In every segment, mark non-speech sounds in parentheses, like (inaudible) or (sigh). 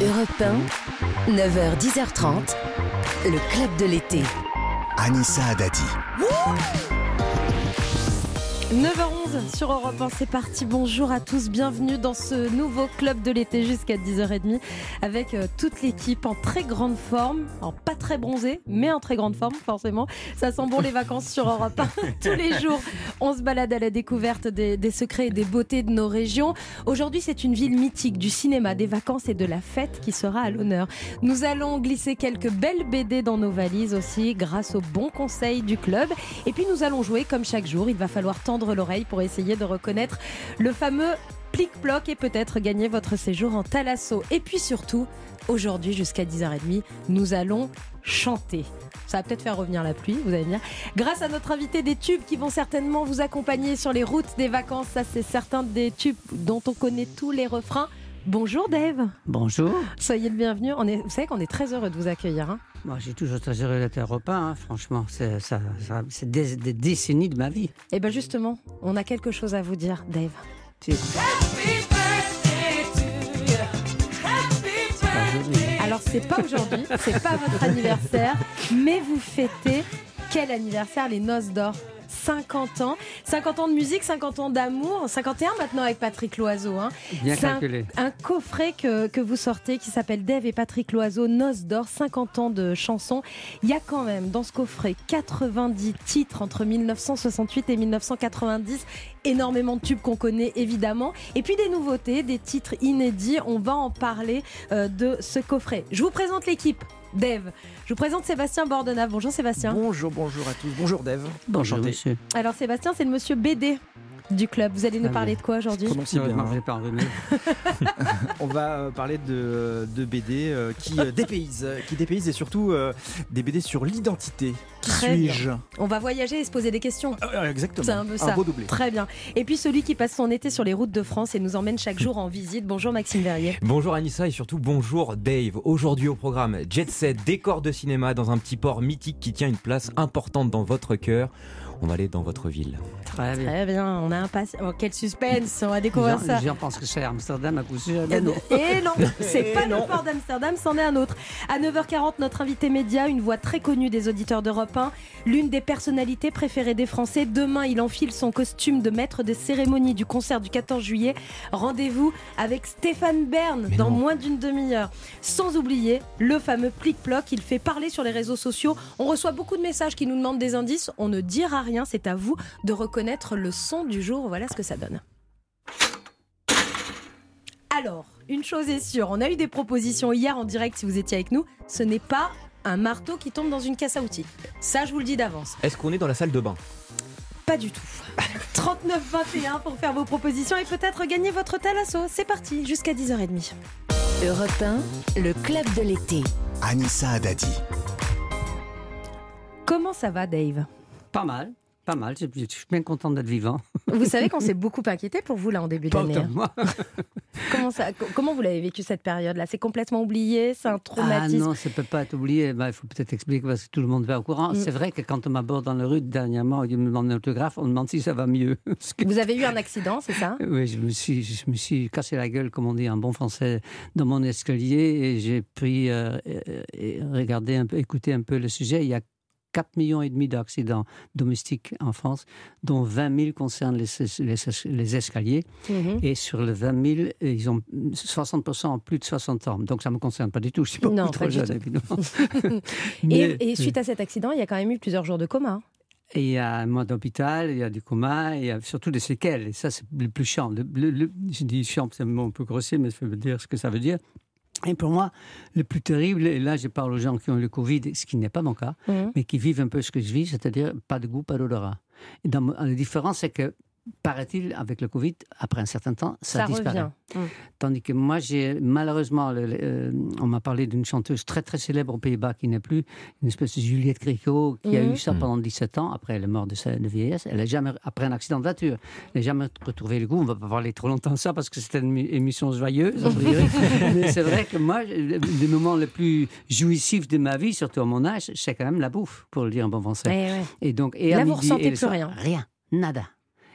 Europe 1, 9h-10h30, le club de l'été. Anissa Adadi. 9h11 sur Europe 1, c'est parti. Bonjour à tous, bienvenue dans ce nouveau club de l'été jusqu'à 10h30 avec euh, toute l'équipe en très grande forme, en pas très bronzé, mais en très grande forme forcément. Ça sent bon les vacances sur Europe 1 (laughs) tous les jours. On se balade à la découverte des, des secrets et des beautés de nos régions. Aujourd'hui, c'est une ville mythique du cinéma, des vacances et de la fête qui sera à l'honneur. Nous allons glisser quelques belles BD dans nos valises aussi grâce aux bons conseils du club. Et puis nous allons jouer comme chaque jour. Il va falloir tendre l'oreille pour essayer de reconnaître le fameux plic-ploc et peut-être gagner votre séjour en Thalasso. Et puis surtout, aujourd'hui jusqu'à 10h30, nous allons chanter. Ça va peut-être faire revenir la pluie, vous allez me dire. Grâce à notre invité des tubes qui vont certainement vous accompagner sur les routes des vacances, ça c'est certain des tubes dont on connaît tous les refrains. Bonjour Dave. Bonjour. Soyez le bienvenu. On est, vous savez qu'on est très heureux de vous accueillir. Hein. Moi, j'ai toujours très heureux d'être européen, hein, franchement. C'est, ça, ça- c'est des, des décennies de ma vie. Et bien justement, on a quelque chose à vous dire, Dave. Alors c'est pas aujourd'hui, c'est pas votre anniversaire, mais vous fêtez quel anniversaire? Les Noces d'Or. 50 ans, 50 ans de musique, 50 ans d'amour, 51 maintenant avec Patrick Loiseau. Hein. Bien un, calculé. un coffret que, que vous sortez qui s'appelle Dave et Patrick Loiseau, Noces d'Or, 50 ans de chansons. Il y a quand même dans ce coffret 90 titres entre 1968 et 1990, énormément de tubes qu'on connaît évidemment, et puis des nouveautés, des titres inédits. On va en parler euh, de ce coffret. Je vous présente l'équipe. Dave, je vous présente Sébastien Bordenave. Bonjour Sébastien. Bonjour, bonjour à tous. Bonjour Dave. Bonjour, Enchanté. monsieur. Alors Sébastien, c'est le monsieur BD du club. Vous allez nous Ah parler oui. de quoi aujourd'hui. (laughs) On va euh, parler de, de BD euh, qui euh, dépaysent, qui dépaysent et surtout euh, des BD sur l'identité. Qui Très suis-je? On va voyager et se poser des questions. Euh, Exactement. C'est un peu ça. beau doublé. Très bien. Et puis celui qui passe son été sur les routes de France et nous emmène chaque jour en visite. Bonjour Maxime Verrier. (laughs) Bonjour Anissa et surtout bonjour Dave. Aujourd'hui au programme Jet Set, décor de cinéma dans un petit port mythique qui tient une place importante dans votre cœur. On va aller dans votre ville. Très bien. Très bien, on a un passe. Oh, quel suspense, on va découvrir Les ça. gens pensent que c'est Amsterdam à coup sûr. Non. Et non, c'est pas le port d'Amsterdam, c'en est un autre. À 9h40, notre invité média, une voix très connue des auditeurs d'Europe 1, l'une des personnalités préférées des Français. Demain, il enfile son costume de maître des cérémonies du concert du 14 juillet. Rendez-vous avec Stéphane Bern Mais dans non. moins d'une demi-heure. Sans oublier le fameux plic-ploc, il fait parler sur les réseaux sociaux. On reçoit beaucoup de messages qui nous demandent des indices. On ne dira rien, c'est à vous de reconnaître le son du jour. Voilà ce que ça donne. Alors, une chose est sûre, on a eu des propositions hier en direct si vous étiez avec nous. Ce n'est pas un marteau qui tombe dans une caisse à outils. Ça, je vous le dis d'avance. Est-ce qu'on est dans la salle de bain Pas du tout. 39-21 pour faire vos propositions et peut-être gagner votre thalasso. C'est parti, jusqu'à 10h30. Europe 1, le club de l'été. Anissa Adadi. Comment ça va, Dave? Pas mal. Pas mal. Je je suis bien content d'être vivant. Vous savez qu'on s'est (laughs) beaucoup inquiété pour vous là en début d'année. hein. (laughs) Comment, ça, comment vous l'avez vécu cette période-là? C'est complètement oublié C'est un Ah traumatisme? non, ça peut pas être oublié. Ben, il faut peut-être expliquer parce que tout le monde va au courant. Mm. C'est vrai que quand on m'aborde dans la rue dernièrement, il me demande un autographe, on me demande si ça va mieux. (laughs) Que- Vous avez eu un accident, c'est ça? Oui, je me suis, je me suis cassé la gueule, comme on dit en bon français, dans mon escalier et j'ai pris, euh, et regardé un peu, écouté un peu le sujet. Il y a 4 millions et demi d'accidents domestiques en France, dont 20 000 concernent les, les, les escaliers. Mhm. Et sur les 20 000, ils ont 60% ont plus de 60 ans. Donc ça ne me concerne pas du tout. Je suis pas Non, trop pas jeune, évidemment. (laughs) Mais- et, et suite à cet accident, il y a quand même eu plusieurs jours de coma. Et il y a un mois d'hôpital, il y a du coma, il y a surtout des séquelles. Et ça, c'est le plus chiant. Le, le- le- je dis chiant, c'est un mot un peu grossier, mais ça veut dire ce que ça veut dire. Et pour moi, le plus terrible, et là je parle aux gens qui ont le Covid, ce qui n'est pas mon cas, Mhm. mais qui vivent un peu ce que je vis, c'est-à-dire pas de goût, pas d'odorat. Et dans, la différence, c'est que, paraît-il, avec le Covid, après un certain temps, ça, Ça disparaît. revient. Mhm. Tandis que moi, j'ai malheureusement, le- le- euh, on m'a parlé d'une chanteuse très très célèbre aux Pays-Bas qui n'est plus, une espèce de Juliette Gréco, qui a Mhm. eu ça pendant 17 ans, après elle est morte de, sa, de vieillesse. Elle a jamais, après un accident de voiture, elle n'a jamais retrouvé le goût. On ne va pas parler trop longtemps de ça parce que c'était une émi- émission joyeuse. (laughs) Mais c'est vrai que moi, le, moment le plus jouissif de ma vie, surtout à mon âge, c'est quand même la bouffe, pour le dire en bon français. Eh ouais. Et donc, et Là, à vous midi ressentez plus soir, rien. Rien, nada.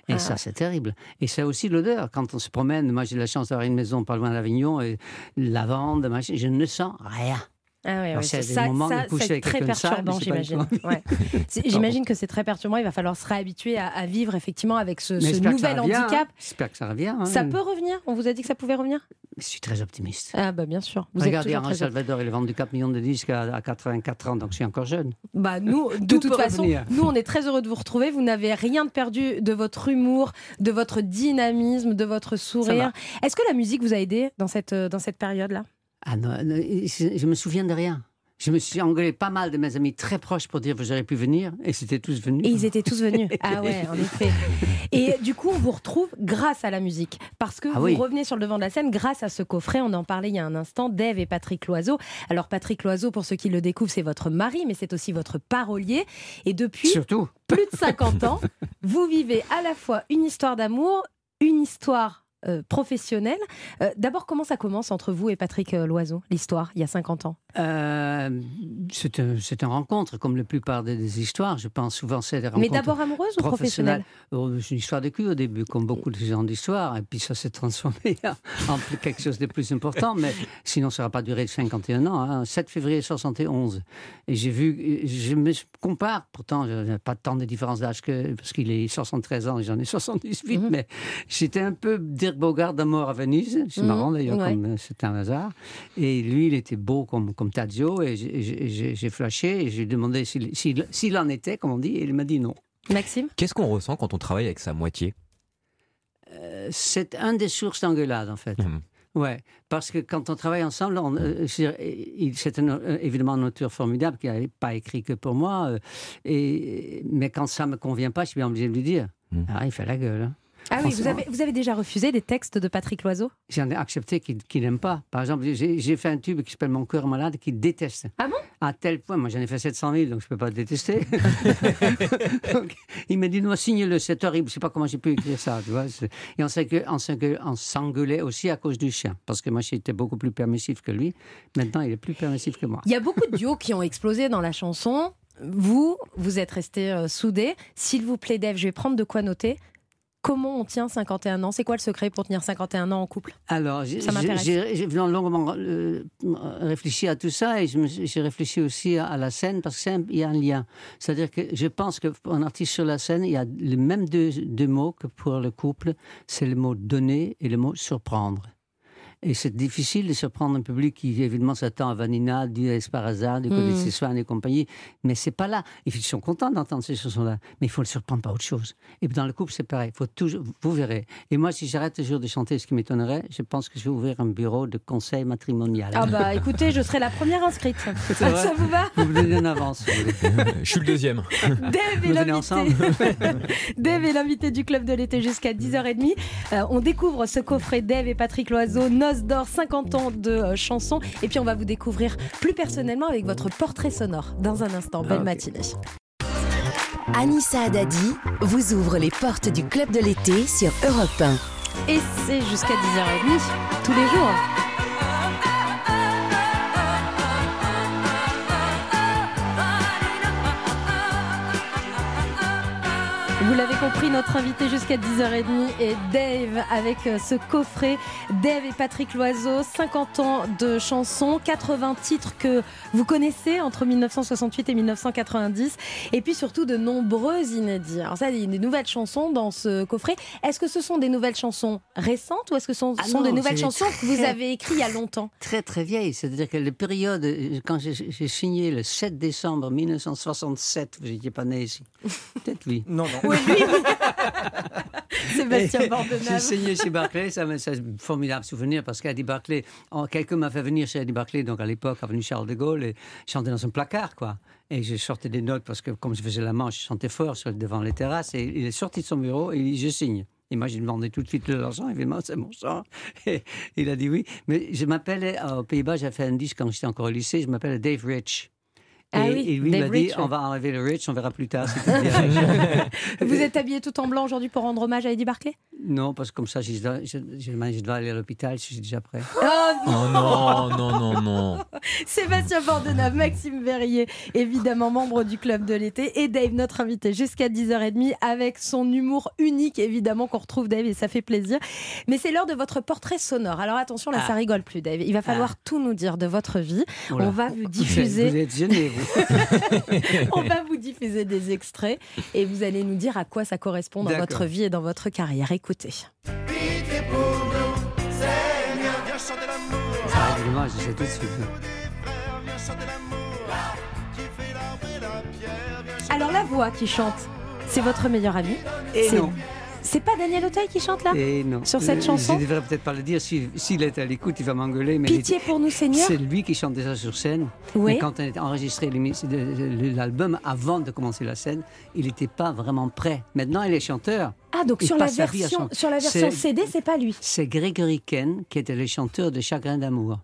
Et Ah. ça, c'est terrible. Et c'est aussi l'odeur. Quand on se promène, moi j'ai la chance d'avoir une maison pas loin d'Avignon, et lavande, machin, je ne sens rien. Ah ouais, ouais, c'est ça, ça, c'est très perturbant, j'imagine. Ouais. (laughs) J'imagine que c'est très perturbant. Il va falloir se réhabituer à, à vivre effectivement avec ce, nouvel hein. handicap. J'espère que ça revient. hein. Ça peut revenir On vous a dit que ça pouvait revenir? Je suis très optimiste. Ah bah bien sûr. Vous Regardez, toujours très Salvador, il a vendu 4 millions de disques à, à 84 ans, donc je suis encore jeune. Bah nous, (laughs) de Tout toute peut façon, nous on est très heureux de vous retrouver. Vous n'avez rien de perdu de votre humour, de votre dynamisme, de votre sourire. Est-ce que la musique vous a aidé dans cette euh, dans cette période-là? Ah non, je, je me souviens de rien. Je me suis engueulé pas mal de mes amis très proches pour dire que j'aurais pu venir, et c'était tous venus. Et ils étaient tous venus. (laughs) Ah ouais, en effet. Et du coup, on vous retrouve grâce à la musique. Parce que Ah vous oui. revenez sur le devant de la scène grâce à ce coffret. On en parlait il y a un instant, Dave et Patrick Loiseau. Alors, Patrick Loiseau, pour ceux qui le découvrent, c'est votre mari, mais c'est aussi votre parolier. Et depuis Surtout. plus de 50 ans, vous vivez à la fois une histoire d'amour, une histoire euh, professionnelle. Euh, D'abord, comment ça commence entre vous et Patrick euh, Loiseau, l'histoire, il y a 50 ans? C'est un, c'est une rencontre, comme la plupart des, des histoires. Je pense souvent c'est des rencontres. Mais d'abord amoureuse ou professionnelle C'est une histoire de cul au début, comme beaucoup de gens d'histoire. Et puis ça s'est transformé (laughs) en quelque chose de plus important. Mais sinon, ça n'aura pas duré 51 ans. hein. 7 février 71. Et j'ai vu, je me compare, pourtant, je n'ai pas tant de différence d'âge que, parce qu'il est 73 ans et j'en ai 78, Mhm. mais j'étais un peu Dirk Bogart de mort à Venise. C'est Mhm, marrant d'ailleurs, ouais. comme euh, c'est un hasard. Et lui, il était beau comme, comme Tadzio. Et j'ai- flashé et j'ai demandé s'il en était, comme on dit, et il m'a dit non. Maxime? Qu'est-ce qu'on ressent quand on travaille avec sa moitié? Euh, c'est un des sources d'engueulade, en fait. Mhm. Ouais, parce que quand on travaille ensemble, euh, c'est euh, évidemment un auteur formidable qui n'a pas écrit que pour moi. euh, et, mais quand ça me convient pas, je suis bien obligé de lui dire. Mhm. Ah, il fait la gueule. hein. Ah oui, vous avez, vous avez déjà refusé des textes de Patrick Loiseau? J'en ai accepté qu'il n'aime pas. Par exemple, j'ai fait un tube qui s'appelle Mon cœur malade, qu'il déteste. Ah bon? À tel point, moi j'en ai fait 700 000, donc je ne peux pas le détester. (laughs) Donc, il m'a dit, non, signe-le, c'est horrible, je ne sais pas comment j'ai pu écrire ça. Tu vois et on s'engueulait- aussi à cause du chien, parce que moi j'étais beaucoup plus permissif que lui. Maintenant, il est plus permissif que moi. Il y a beaucoup de duos qui ont explosé dans la chanson. Vous, vous êtes restés euh, soudés. S'il vous plaît, Dave, je vais prendre de quoi noter. Comment on tient 51 ans? C'est quoi le secret pour tenir 51 ans en couple? Alors, j'ai longuement euh, réfléchi à tout ça et j'ai réfléchi aussi à, à la scène parce qu'il y a un lien. C'est-à-dire que je pense qu'un artiste sur la scène, il y a les mêmes deux, deux mots que pour le couple, c'est le mot donner et le mot surprendre. Et c'est difficile de surprendre un public qui, évidemment, s'attend à Vanina, du Esparazza, du Côté de Mm. ses Swan et compagnie. Mais c'est pas là. Ils sont contents d'entendre ces chansons-là. Mais il faut le surprendre par autre chose. Et dans le couple, c'est pareil. Faut toujours, vous verrez. Et moi, si j'arrête le jour de chanter, ce qui m'étonnerait, je pense que je vais ouvrir un bureau de conseil matrimonial. Ah bah écoutez, je serai la première inscrite. (laughs) Ça vous va Vous me donnez une avance. (laughs) Je suis le deuxième. Dave est l'invité. ensemble (laughs) Dave est l'invité du club de l'été jusqu'à 10h30. Euh, on découvre ce coffret Dave et Patrick Loiseau, D'or, 50 ans de euh, chansons. Et puis on va vous découvrir plus personnellement avec votre portrait sonore dans un instant. Belle ok. matinée. Anissa Haddadi vous ouvre les portes du club de l'été sur Europe 1. Et c'est jusqu'à 10h30 tous les jours. Vous l'avez compris, notre invité jusqu'à 10h30 est Dave avec euh, ce coffret. Dave et Patrick Loiseau, 50 ans de chansons, 80 titres que vous connaissez entre 1968 et 1990, et puis surtout de nombreux inédits. Alors ça, il y a des nouvelles chansons dans ce coffret. Est-ce que ce sont des nouvelles chansons récentes ou est-ce que ce sont, Ah non, des nouvelles chansons que vous avez écrites il y a longtemps? Très, très vieille. C'est-à-dire que la période, euh, quand j'ai j'ai signé le 7 décembre 1967, vous n'étiez pas né ici. (laughs) Peut-être lui. Non, non. Oui, lui, (laughs) oui. Sébastien J'ai Bordenave. signé chez Barclay, ça me- c'est un formidable souvenir parce qu'Eddie Barclay, quelqu'un m'a fait venir chez Eddie Barclay, donc à l'époque, avenue Charles de Gaulle, et chanter dans un placard, quoi. Et je sortais des notes parce que, comme je faisais la manche, je chantais fort sur, devant les terrasses, et il est sorti de son bureau et il dit Je signe. Et moi, j'ai demandé tout de suite de l'argent, évidemment, c'est mon sang. (laughs) Et il a dit oui. Mais je m'appelais, euh, aux Pays-Bas, j'ai fait un disque quand j'étais encore au lycée, je m'appelle Dave Rich. Ah et, oui, et lui Dave m'a dit, Rich, on va enlever le Rich, on verra plus tard. si. (laughs) Vous êtes habillé tout en blanc aujourd'hui pour rendre hommage à Eddie Barclay? Non, parce que comme ça, je dois, je, je- je dois aller à l'hôpital, je suis déjà prêt. Oh Oh non, non, non, non. (laughs) Sébastien Bordenave, Maxime Verrier, évidemment membre du club de l'été, et Dave, notre invité, jusqu'à 10h30, avec son humour unique, évidemment, qu'on retrouve Dave, et ça fait plaisir. Mais c'est l'heure de votre portrait sonore. Alors attention, là, Ah. ça rigole plus, Dave. Il va falloir tout nous dire de votre vie. Oh. On va vous Vous diffuser. êtes gêné, vous. (laughs) On va vous diffuser des extraits et vous allez nous dire à quoi ça correspond dans votre vie et dans votre carrière. Écoutez. Ah, évidemment, je sais tout de suite. Alors la voix qui chante, c'est votre meilleur ami? Et C'est- non. C'est pas Daniel Auteuil qui chante là Et non. Sur cette Euh, chanson Je devrais peut-être pas le dire. Si- S'il est à l'écoute, il va m'engueuler. Pitié pour nous Seigneur C'est lui qui chante déjà sur scène. Oui. Mais quand on a enregistré l'album, avant de commencer la scène, il n'était pas vraiment prêt. Maintenant, il est chanteur. Ah donc sur la version chanter. sur la version CD, c'est pas lui. C'est Gregory Ken qui était le chanteur de Chagrin d'amour.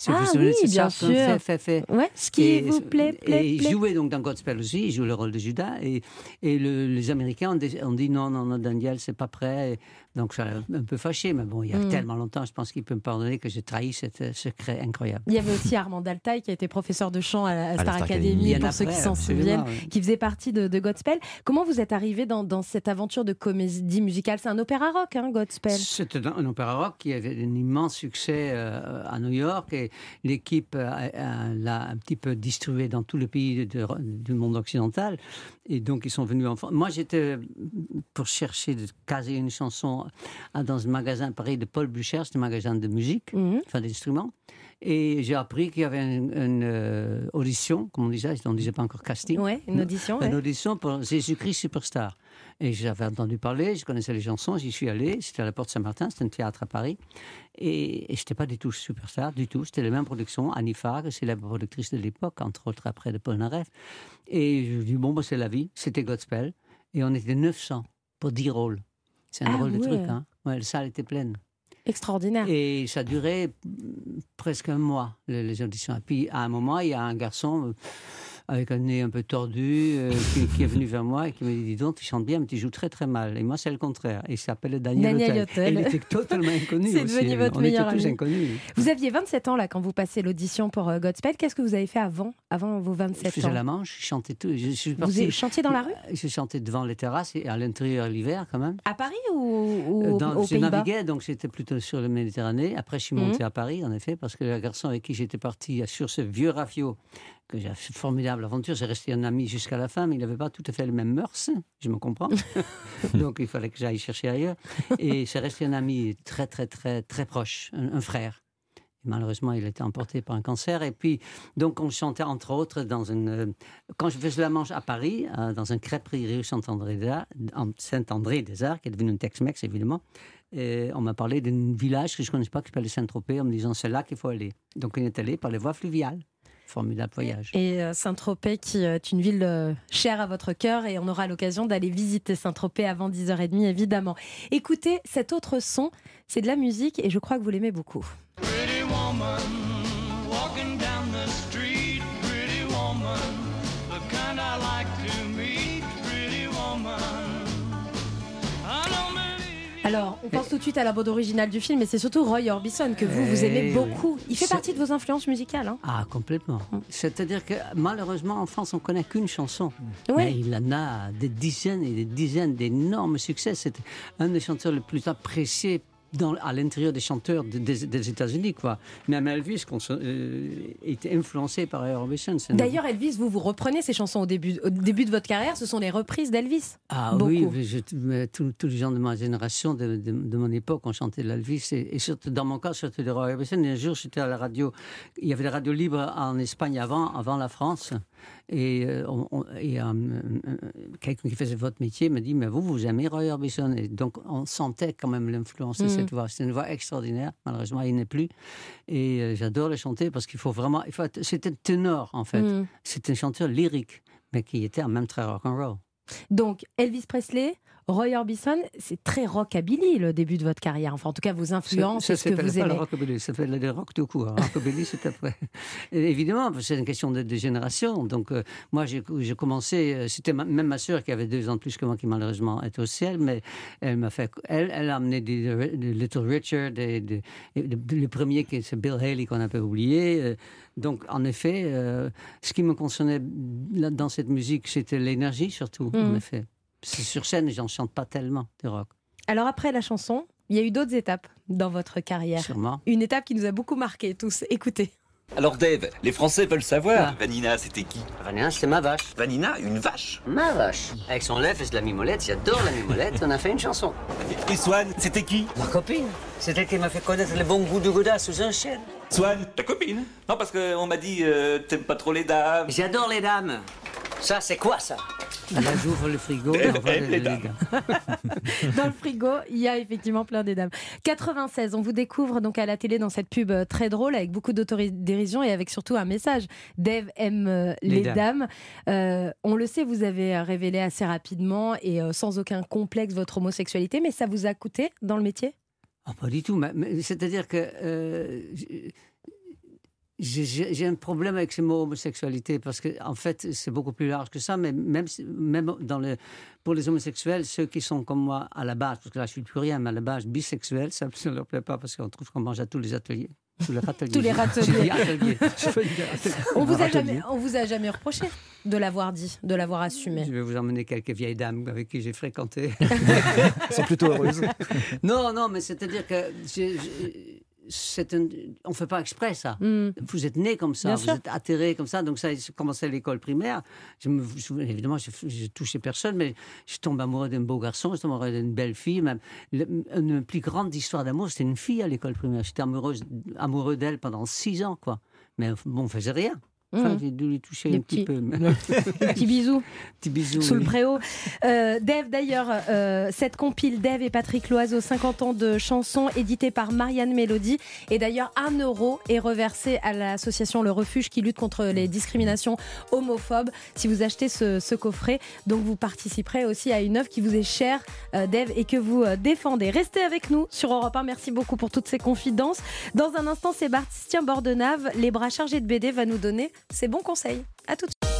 Si Ah oui, bien chanson, sûr. Fait, fait, fait. Ouais, ce qui Et- vous plaît, plaît, Et il jouait donc dans Godspell aussi, il joue le rôle de Judas. Et, et le- les Américains ont, dit- ont dit non, non, non, Daniel, c'est pas prêt. Donc je suis un peu fâché, mais bon, il y a Mm. tellement longtemps, je pense qu'il peut me pardonner que j'ai trahi ce secret incroyable. Il y avait aussi Armand Altaï qui a été professeur de chant à la Star, Star Academy, pour ceux qui s'en souviennent, oui. qui faisait partie de, de Godspell. Comment vous êtes arrivé dans, dans cette aventure de comédie musicale? C'est un opéra rock, hein, Godspell C'était un, un opéra rock qui avait un immense succès euh, à New York et l'équipe euh, euh, l'a un petit peu distribué dans tous les pays de- du monde occidental. Et donc, ils sont venus en France. Moi, j'étais pour chercher de caser une chanson à- dans un magasin pareil de Paul Bucher, c'est un magasin de musique, Mhm. enfin d'instruments. Et j'ai appris qu'il y avait une, une, euh, audition, comme on disait, on ne disait pas encore casting. Ouais, une audition. Une ouais. audition pour Jésus-Christ Superstar. Et j'avais entendu parler, je connaissais les chansons, j'y suis allé. C'était à la Porte Saint-Martin, c'était un théâtre à Paris. Et, et je n'étais pas du tout superstar, du tout. C'était les mêmes productions. Annie Farg, célèbre productrice de l'époque, entre autres après de Paul Naref. Et je dis, bon, bah, c'est la vie. C'était Godspell. Et on était 900 pour 10 rôles. C'est un Ah drôle de truc, hein. Ouais, la salle était pleine. Extraordinaire. Et ça durait mm, presque un mois, les, les auditions. Et puis, à un moment, il y a un garçon euh, avec un nez un peu tordu euh, qui, qui est venu vers moi et qui me dit Dis donc, tu chantes bien, mais tu joues très très mal. Et moi, c'est le contraire. Et il s'appelle Daniel, Daniel. Et il était totalement inconnu. (laughs) C'est devenu votre On meilleur était tous ami. inconnus. Vous aviez 27 ans là quand vous passez l'audition pour euh, Godspell. Qu'est-ce que vous avez fait avant, avant vos Je 27 faisais ans la manche, je chantais tout. Je Vous chantiez dans la rue Je chantais devant les terrasses et à l'intérieur l'hiver quand même. À Paris ou, ou Euh, au- dans- aux je naviguais, donc j'étais plutôt sur la Méditerranée. Après, je suis monté à Paris, en effet, parce que le garçon avec qui j'étais parti sur ce vieux rafio, que j'ai fait une formidable aventure, j'ai resté un ami jusqu'à la fin, mais il n'avait pas tout à fait les mêmes mœurs, je me comprends. (laughs) donc il fallait que j'aille chercher ailleurs. Et c'est resté un ami très, très, très, très proche, un, un frère. Et malheureusement, il a été emporté par un cancer. Et puis, donc, on chantait entre autres dans une. euh, Quand je faisais la manche à Paris, euh, dans un crêperie rue Saint-André des Arts, en Saint-André des Arts, qui est devenu une Tex-Mex évidemment, et on m'a parlé d'un village que je ne connaissais pas qui s'appelle Saint-Tropez, en me disant c'est là qu'il faut aller. Donc, on est allé par les voies fluviales. Formidable voyage. Et euh, Saint-Tropez, qui est une ville euh, chère à votre cœur, et on aura l'occasion d'aller visiter Saint-Tropez avant 10h30, évidemment. Écoutez cet autre son, c'est de la musique, et je crois que vous l'aimez beaucoup. Pretty woman, Alors, on pense tout de suite à la bande originale du film, mais c'est surtout Roy Orbison que vous, vous aimez Eh beaucoup. Il fait partie de vos influences musicales. Hein Ah, complètement. C'est-à-dire que malheureusement, en France, on connaît qu'une chanson. Ouais. Mais il en a des dizaines et des dizaines d'énormes succès. C'est un des chanteurs les plus appréciés dans, à l'intérieur des chanteurs de- des, des États-Unis. quoi. Même Elvis euh, était influencé par. C'est D'ailleurs, Elvis, vous vous reprenez ces chansons au début, au début de votre carrière, ce sont les reprises d'Elvis. Ah Beaucoup. oui, tous les gens de ma génération, de, de- de mon époque, ont chanté de l'Elvis. Et, et surtout, dans mon cas, surtout Orbison. Et un jour, j'étais à la radio. Il y avait la radio libre en Espagne avant, avant la France. Et, euh, on- on- et, euh, euh, quelqu'un qui faisait votre métier me dit Mais vous, vous aimez Roy Orbison Et donc, on sentait quand même l'influence de Mhm. cette voix. C'est une voix extraordinaire. Malheureusement, il n'est plus. Et euh, j'adore le chanter parce qu'il faut vraiment. faut être- C'était ténor, en fait. Mm. C'est un chanteur lyrique, mais qui était en même très rock'n'roll. Donc, Elvis Presley, Roy Orbison, c'est très rockabilly le début de votre carrière. Enfin, en tout cas, vos influences, Ça c'est ce que vous pas le rockabilly, ça s'appelle le rock tout court. Rockabilly, c'est après. (laughs) Et évidemment, c'est une question de, de génération. Donc, euh, moi, j'ai commencé, euh, c'était même ma sœur qui avait deux ans de plus que moi, qui malheureusement est au ciel, mais elle m'a fait, elle, elle a amené des, des Little Richard, des, des- et le, premier, qui c'est Bill Haley, qu'on a pas oublié. Euh, Donc, en effet, euh, ce qui me concernait dans cette musique, c'était l'énergie surtout, en effet. Sur scène, j'en chante pas tellement de rock, Alors, après la chanson, il y a eu d'autres étapes dans votre carrière. sûrement. Une étape qui nous a beaucoup marqué tous. Écoutez. Alors Dave, les Français veulent savoir. Ah. Vanina, c'était qui? Vanina, c'est ma vache. Vanina, une vache? Ma vache. Avec son lait, fait de la mimolette. J'adore la mimolette. On a fait une chanson. Et Swan, c'était qui? Ma copine. C'est elle qui m'a fait connaître le bon goût du gouda sous un chêne. Swan, ta copine? Non, parce qu'on m'a dit euh, t'aimes pas trop les dames. J'adore les dames. Ça, c'est quoi ça? Là, j'ouvre le frigo. J'en vois eh, les- (laughs) dames. Dans le frigo, il y a effectivement plein des dames. 96, on vous découvre donc à la télé dans cette pub euh, très drôle avec beaucoup d'autodérision et avec surtout un message. Dave aime euh, les, Les dames. Euh, on le sait, vous avez révélé assez rapidement et sans aucun complexe votre homosexualité, mais ça vous a coûté dans le métier? Ah, pas du tout. C'est-à-dire que euh, j'ai- un problème avec ce mot homosexualité parce que en fait c'est beaucoup plus large que ça. Mais même même dans le pour les homosexuels, ceux qui sont comme moi à la base, parce que là je suis plus rien, mais à la base bisexuel, ça ne leur plaît pas parce qu'on trouve qu'on mange à tous les ateliers. Tous les râteliers. Tous les (laughs) râteliers. (laughs) On vous a jamais, on vous a jamais reproché de l'avoir dit, de l'avoir assumé. Je vais vous emmener quelques vieilles dames avec qui j'ai fréquenté. (laughs) Elles sont plutôt heureuses. non, non, mais c'est-à-dire que on ne fait pas exprès ça. Hmm. Vous êtes né comme ça, Bien vous sûr. êtes atterré comme ça. Donc ça, j'ai commencé à l'école primaire. Je me souviens, évidemment, j'ai j'ai touché personne, mais je tombe amoureux d'un beau garçon, je tombe amoureux d'une belle fille. Même Le- une plus grande histoire d'amour, c'était une fille à l'école primaire. J'étais amoureuse, amoureux d'elle pendant six ans, quoi. Mais bon, on faisait rien. Enfin, Mhm. j'ai dû lui toucher Des un petit peu. (laughs) Petit bisou. Petit (laughs) bisou. Sous le préau. Euh, Dave, d'ailleurs, euh, cette compile Dave et Patrick Loiseau, 50 ans de chansons, éditée par Marianne Mélodie. Et d'ailleurs, un euro est reversé à l'association Le Refuge qui lutte contre les discriminations homophobes si vous achetez ce, ce coffret. Donc, vous participerez aussi à une œuvre qui vous est chère, euh, Dave, et que vous euh, défendez. Restez avec nous sur Europe 1. Merci beaucoup pour toutes ces confidences. Dans un instant, Sébastien Bordenave, les bras chargés de BD, va nous donner ses bons conseils. À tout de suite.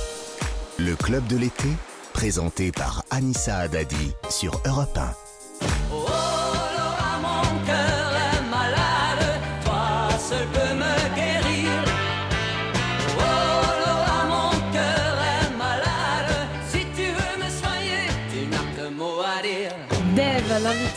Le club de l'été, présenté par Anissa Haddadi sur Europe 1.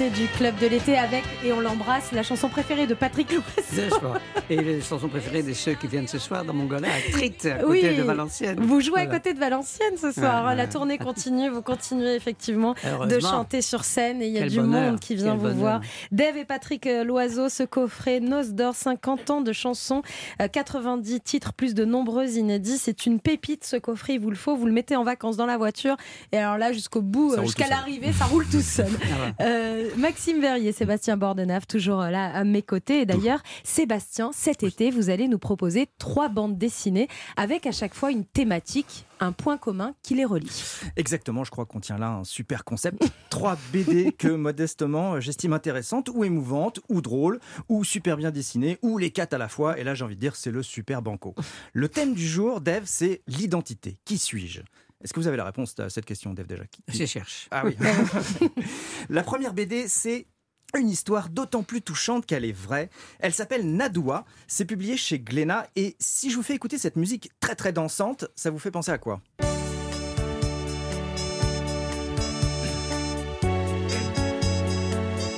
Du club de l'été avec, et on l'embrasse, la chanson préférée de Patrick Loiseau. Et les chansons préférées de ceux qui viennent ce soir dans mon gala à Trit, à côté Oui. de Valenciennes. Vous jouez à côté de Valenciennes ce soir. Ouais, La ouais. tournée continue. Vous continuez effectivement de chanter sur scène et il y a Quel du bonheur, monde qui vient quel vous bonheur. voir. Dave et Patrick euh, Loiseau, ce coffret Noce d'or, 50 ans de chansons, euh, 90 titres, plus de nombreux inédits. C'est une pépite ce coffret, il vous le faut. Vous le mettez en vacances dans la voiture. Et alors là, jusqu'au bout, euh, jusqu'à l'arrivée, ça roule tout seul. (laughs) Ah ouais. Euh, Maxime Verrier, Sébastien Bordenave, toujours euh, là à mes côtés. Et d'ailleurs, Sébastien, cet été, vous allez nous proposer trois bandes dessinées avec à chaque fois une thématique, un point commun qui les relie. Exactement, je crois qu'on tient là un super concept. (laughs) Trois BD que (laughs) modestement euh, j'estime intéressantes ou émouvantes ou drôles ou super bien dessinées ou les quatre à la fois. Et là j'ai envie de dire c'est le super banco. Le thème du jour, Dave, c'est l'identité. Qui suis-je? Est-ce que vous avez la réponse à cette question, Dave déjà Qui- Je cherche. Ah oui. (laughs) la première BD, c'est une histoire d'autant plus touchante qu'elle est vraie. Elle s'appelle Nadoua. C'est publié chez Glénat. Et si je vous fais écouter cette musique très très dansante, ça vous fait penser à quoi?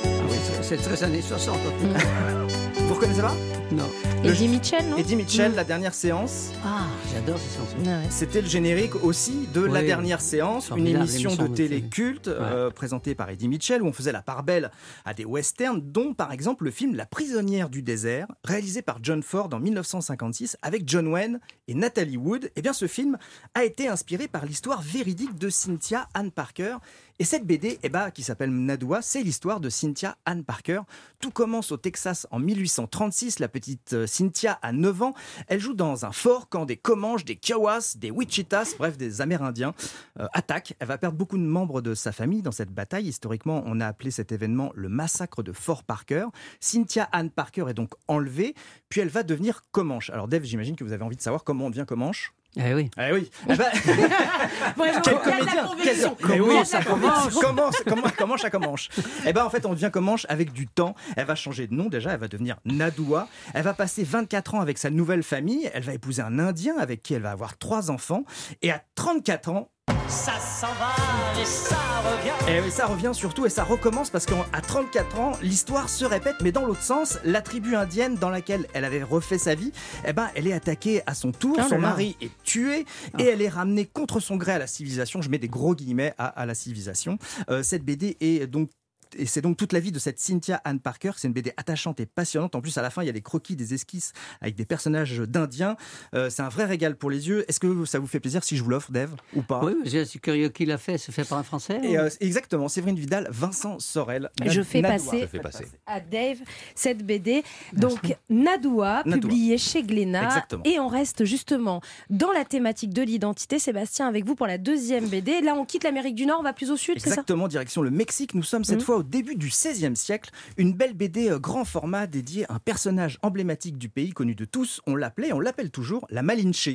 Ah oui, c'est- c'est très années 60. (laughs) Vous reconnaissez pas Non. Le- Eddie Mitchell, non Eddie Mitchell, Mm. la dernière séance, Ah, j'adore ces chansons. Ah ouais. c'était le générique aussi de La. Dernière Séance, une émission de de télé télé. culte euh, présentée par Eddie Mitchell où on faisait la part belle à des westerns, dont par exemple le film La prisonnière du désert, réalisé par John Ford en 1956 avec John Wayne et Natalie Wood. Eh bien, ce film a été inspiré par l'histoire véridique de Cynthia Ann Parker. Et cette BD, eh ben, qui s'appelle Nadoua, c'est l'histoire de Cynthia Ann Parker. Tout commence au Texas en 1836. La petite euh, Cynthia a 9 ans. Elle joue dans un fort quand des Comanches, des Kiowas, des Wichitas, bref, des Amérindiens, euh, attaquent. Elle va perdre beaucoup de membres de sa famille dans cette bataille. Historiquement, on a appelé cet événement le massacre de Fort Parker. Cynthia Ann Parker est donc enlevée, puis elle va devenir Comanche. Alors, Dave, j'imagine que vous avez envie de savoir comment on devient Comanche. Eh oui. Eh oui. Eh ben, (laughs) Vraiment, quel comédien. Quel- Mais oui, ça commence, commence, comment, comment ça commence? Eh ben en fait, on devient Comanche avec du temps. Elle va changer de nom déjà, elle va devenir Nadoua. Elle va passer 24 ans avec sa nouvelle famille. Elle va épouser un Indien avec qui elle va avoir trois enfants. Et à 34 ans, Ça s'en va et ça revient. et oui, ça revient surtout et ça recommence parce qu'à 34 ans, l'histoire se répète, mais dans l'autre sens, la tribu indienne dans laquelle elle avait refait sa vie, eh ben, elle est attaquée à son tour, Oh là son là. mari est tué et elle est ramenée contre son gré à la civilisation. Je mets des gros guillemets à, à la civilisation. Euh, cette BD est donc et c'est donc toute la vie de cette Cynthia Ann Parker. C'est une BD attachante et passionnante. En plus, à la fin, il y a des croquis, des esquisses avec des personnages d'Indiens. Euh, c'est un vrai régal pour les yeux. Est-ce que ça vous fait plaisir si je vous l'offre, Dave, ou pas? Oui, je suis curieux qui l'a fait. C'est fait par un Français Et ou- euh, exactement, Séverine Vidal, Vincent Sorel. Je fais Nadoua. passer Je fais passer. à Dave cette BD. Donc, Nadoua, Nadoua. publié chez Glénat. Exactement. Et on reste justement dans la thématique de l'identité. Sébastien, avec vous pour la deuxième BD. Là, on quitte l'Amérique du Nord, on va plus au sud, Exactement, direction le Mexique. Nous sommes cette Mhm. fois au début du XVIe siècle. Une belle BD euh, grand format dédiée à un personnage emblématique du pays connu de tous. On l'appelait, on l'appelle toujours la Malinche.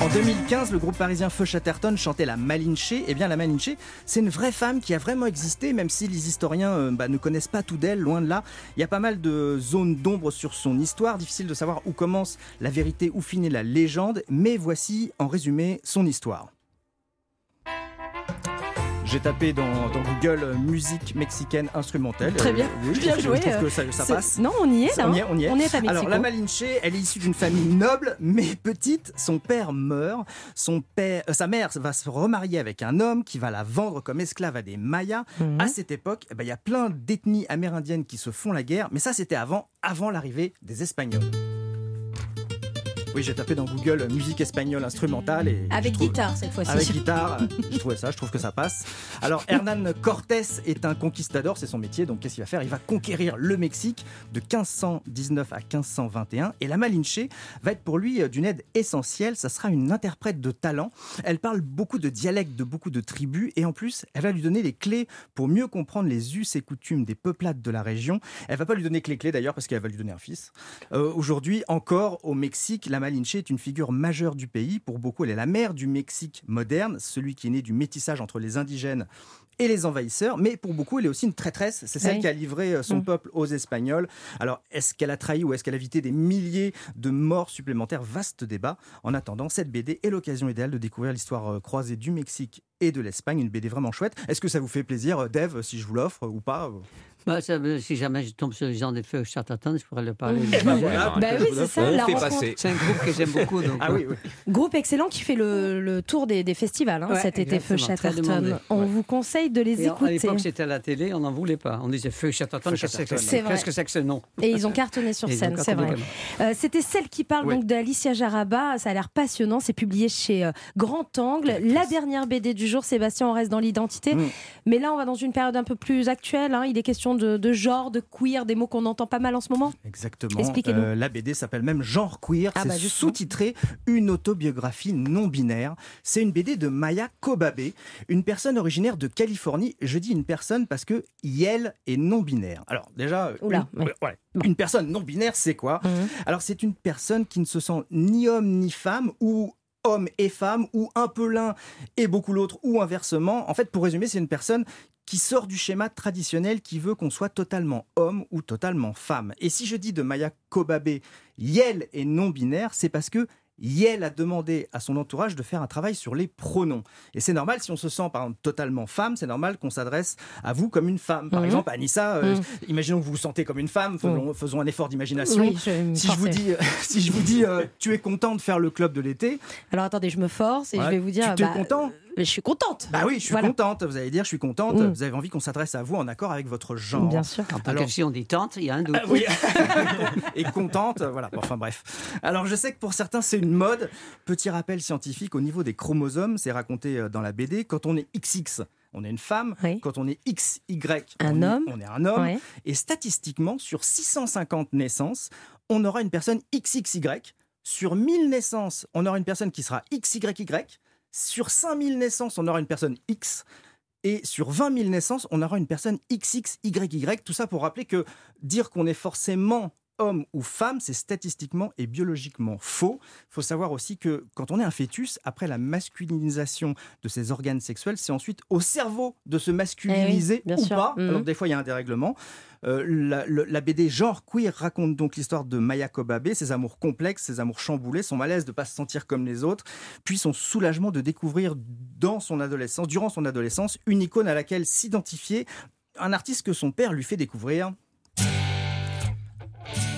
En 2015, le groupe parisien Feu Chatterton chantait la Malinche. Eh bien, la Malinche, c'est une vraie femme qui a vraiment existé, même si les historiens euh, bah, ne connaissent pas tout d'elle, loin de là. Il y a pas mal de zones d'ombre sur son histoire. Difficile de savoir où commence la vérité, où finit la légende. Mais voici, en résumé, son histoire. J'ai tapé dans, dans Google euh, musique mexicaine instrumentale. Très Euh, bien. oui, je Bien trouve, joué, je trouve euh, que ça, passe. Non, on y est là. On y est, hein. on y est. On est à Mexico. Alors la Malinche, elle est issue d'une famille noble mais petite. Son père meurt. Son père, euh, sa mère va se remarier avec un homme qui va la vendre comme esclave à des Mayas. Mhm. À cette époque, eh ben, il y a plein d'ethnies amérindiennes qui se font la guerre, mais ça c'était avant, avant l'arrivée des Espagnols. Oui, j'ai tapé dans Google musique espagnole instrumentale et Avec trouve- guitare cette fois-ci. avec guitare, euh, je trouvais ça, je trouve que ça passe. Alors Hernán Cortés est un conquistador, c'est son métier, donc qu'est-ce qu'il va faire? Il va conquérir le Mexique de 1519 à 1521 et la Malinche va être pour lui euh, d'une aide essentielle, ça sera une interprète de talent. Elle parle beaucoup de dialectes de beaucoup de tribus et en plus, elle va lui donner les clés pour mieux comprendre les us et coutumes des peuplades de la région. Elle va pas lui donner que les clés d'ailleurs parce qu'elle va lui donner un fils. Euh, Aujourd'hui encore au Mexique, la Malinche est une figure majeure du pays. Pour beaucoup, elle est la mère du Mexique moderne, celui qui est né du métissage entre les indigènes et les envahisseurs, mais pour beaucoup, elle est aussi une traîtresse. C'est celle Oui. qui a livré euh, son Mm. peuple aux Espagnols. Alors, est-ce qu'elle a trahi ou est-ce qu'elle a évité des milliers de morts supplémentaires? Vaste débat. En attendant, cette BD est l'occasion idéale de découvrir l'histoire euh, croisée du Mexique et de l'Espagne. Une BD vraiment chouette. Est-ce que ça vous fait plaisir, euh, Dave, si je vous l'offre ou pas Bah, ça, euh, si jamais je tombe sur les gens des feux Chatterton, je pourrais leur parler. Ben voilà. Bah oui, c'est ça. On la fait rencontre. C'est un groupe que j'aime beaucoup. Donc, Ah oui, oui. Groupe excellent qui fait le, le tour des, des festivals hein, Ouais, cet été, Feu Chatterton. On Ouais. vous conseille de les Et à écouter. l'époque, c'était à la télé, on n'en voulait pas. On disait Feu Chatterton, qu'est-ce que c'est que-. C'est que ce nom? Et ils ont cartonné sur (laughs) scène, c'est vrai. Euh, C'était celle qui parle donc d'Alicia Jaraba. Ça a l'air passionnant. C'est publié chez euh, Grand Angle. La dernière BD du jour, Sébastien, on reste dans l'identité. Mm. Mais là, on va dans une période un peu plus actuelle. hein. Il est question de, de genre, de queer, des mots qu'on entend pas mal en ce moment. Exactement. Expliquez-nous. Euh, la BD s'appelle même Genre Queer. Ah c'est bah, sous-titré Une autobiographie non binaire. C'est une BD de Maya Kobabe, une personne originaire de Californie. Je dis une personne parce que elle est non binaire. Alors déjà, Oula, une, ouais. ouais, une personne non binaire, c'est quoi Mhm. Alors c'est une personne qui ne se sent ni homme ni femme ou homme et femme ou un peu l'un et beaucoup l'autre ou inversement. En fait, pour résumer, c'est une personne qui sort du schéma traditionnel qui veut qu'on soit totalement homme ou totalement femme. Et si je dis de Maya Kobabe, Yel est non binaire, c'est parce que Yel a demandé à son entourage de faire un travail sur les pronoms. Et c'est normal, si on se sent par exemple totalement femme, c'est normal qu'on s'adresse à vous comme une femme. Par Mhm. exemple, Anissa, euh, Mhm. imaginons que vous vous sentez comme une femme, faisons, faisons un effort d'imagination. Oui, je vais me Si je vous dis, (laughs) si je vous dis, euh, tu es content de faire le club de l'été, Alors attendez, je me force et ouais, je vais vous dire. tu es bah, content? Mais je suis contente. Bah oui, je suis Voilà. contente. Vous allez dire, je suis contente. Mm. Vous avez envie qu'on s'adresse à vous en accord avec votre genre. Bien sûr. En Alors- si on dit tante, il y a un doute. Ah oui. (laughs) et contente, voilà. Bon, Enfin bref. Alors je sais que pour certains c'est une mode. Petit rappel scientifique au niveau des chromosomes, c'est raconté euh, dans la BD. Quand on est XX, on est une femme. Oui. Quand on est XY, Un on, est- homme. on est un homme. Et statistiquement, sur 650 naissances, on aura une personne XXY. Sur 1000 naissances, on aura une personne qui sera XYY. Sur 5000 naissances, on aura une personne X. Et sur 20 000 naissances, on aura une personne XXYY. Tout ça pour rappeler que dire qu'on est forcément homme ou femme, c'est statistiquement et biologiquement faux. Il faut savoir aussi que quand on est un fœtus, après la masculinisation de ses organes sexuels, c'est ensuite au cerveau de se masculiniser Eh bien ou sûr. pas. Alors des fois, il y a un dérèglement. Euh, la, le- la BD Genre Queer raconte donc l'histoire de Maya Kobabe, ses amours complexes, ses amours chamboulés, son malaise de ne pas se sentir comme les autres, puis son soulagement de découvrir dans son adolescence, durant son adolescence, une icône à laquelle s'identifier, un artiste que son père lui fait découvrir.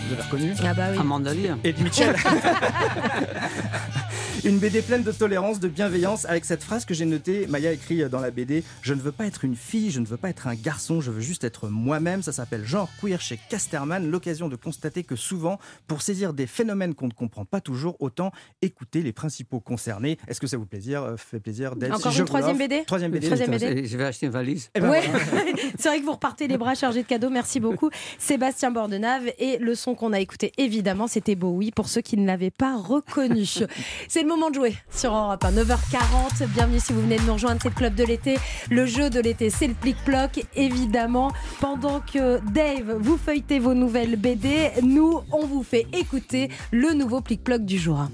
Vous avez reconnu Ah bah oui. Amanda Lear. Mitchell. (laughs) Une BD pleine de tolérance, de bienveillance, avec cette phrase que j'ai notée, Maya écrit dans la BD Je ne veux pas être une fille, je ne veux pas être un garçon, je veux juste être moi-même. Ça s'appelle Genre Queer chez Casterman. L'occasion de constater que souvent, pour saisir des phénomènes qu'on ne comprend pas toujours, autant écouter les principaux concernés. Est-ce que ça vous plaisir, euh, fait plaisir d'être Encore une troisième BD Troisième BD. Troisième BD. Je vais acheter une valise. Eh ben Ouais. voilà. (laughs) c'est vrai que vous repartez les bras chargés de cadeaux. Merci beaucoup, (laughs) Sébastien Bordenave. Et le son qu'on a écouté, évidemment, c'était Bowie pour ceux qui ne l'avaient pas reconnu. (laughs) c'est moment de jouer sur Europe 1, 9h40. Bienvenue si vous venez de nous rejoindre. C'est le club de l'été. Le jeu de l'été, c'est le plic-ploc, évidemment. Pendant que Dave, vous feuilletez vos nouvelles BD, nous, on vous fait écouter le nouveau plic-ploc du jour.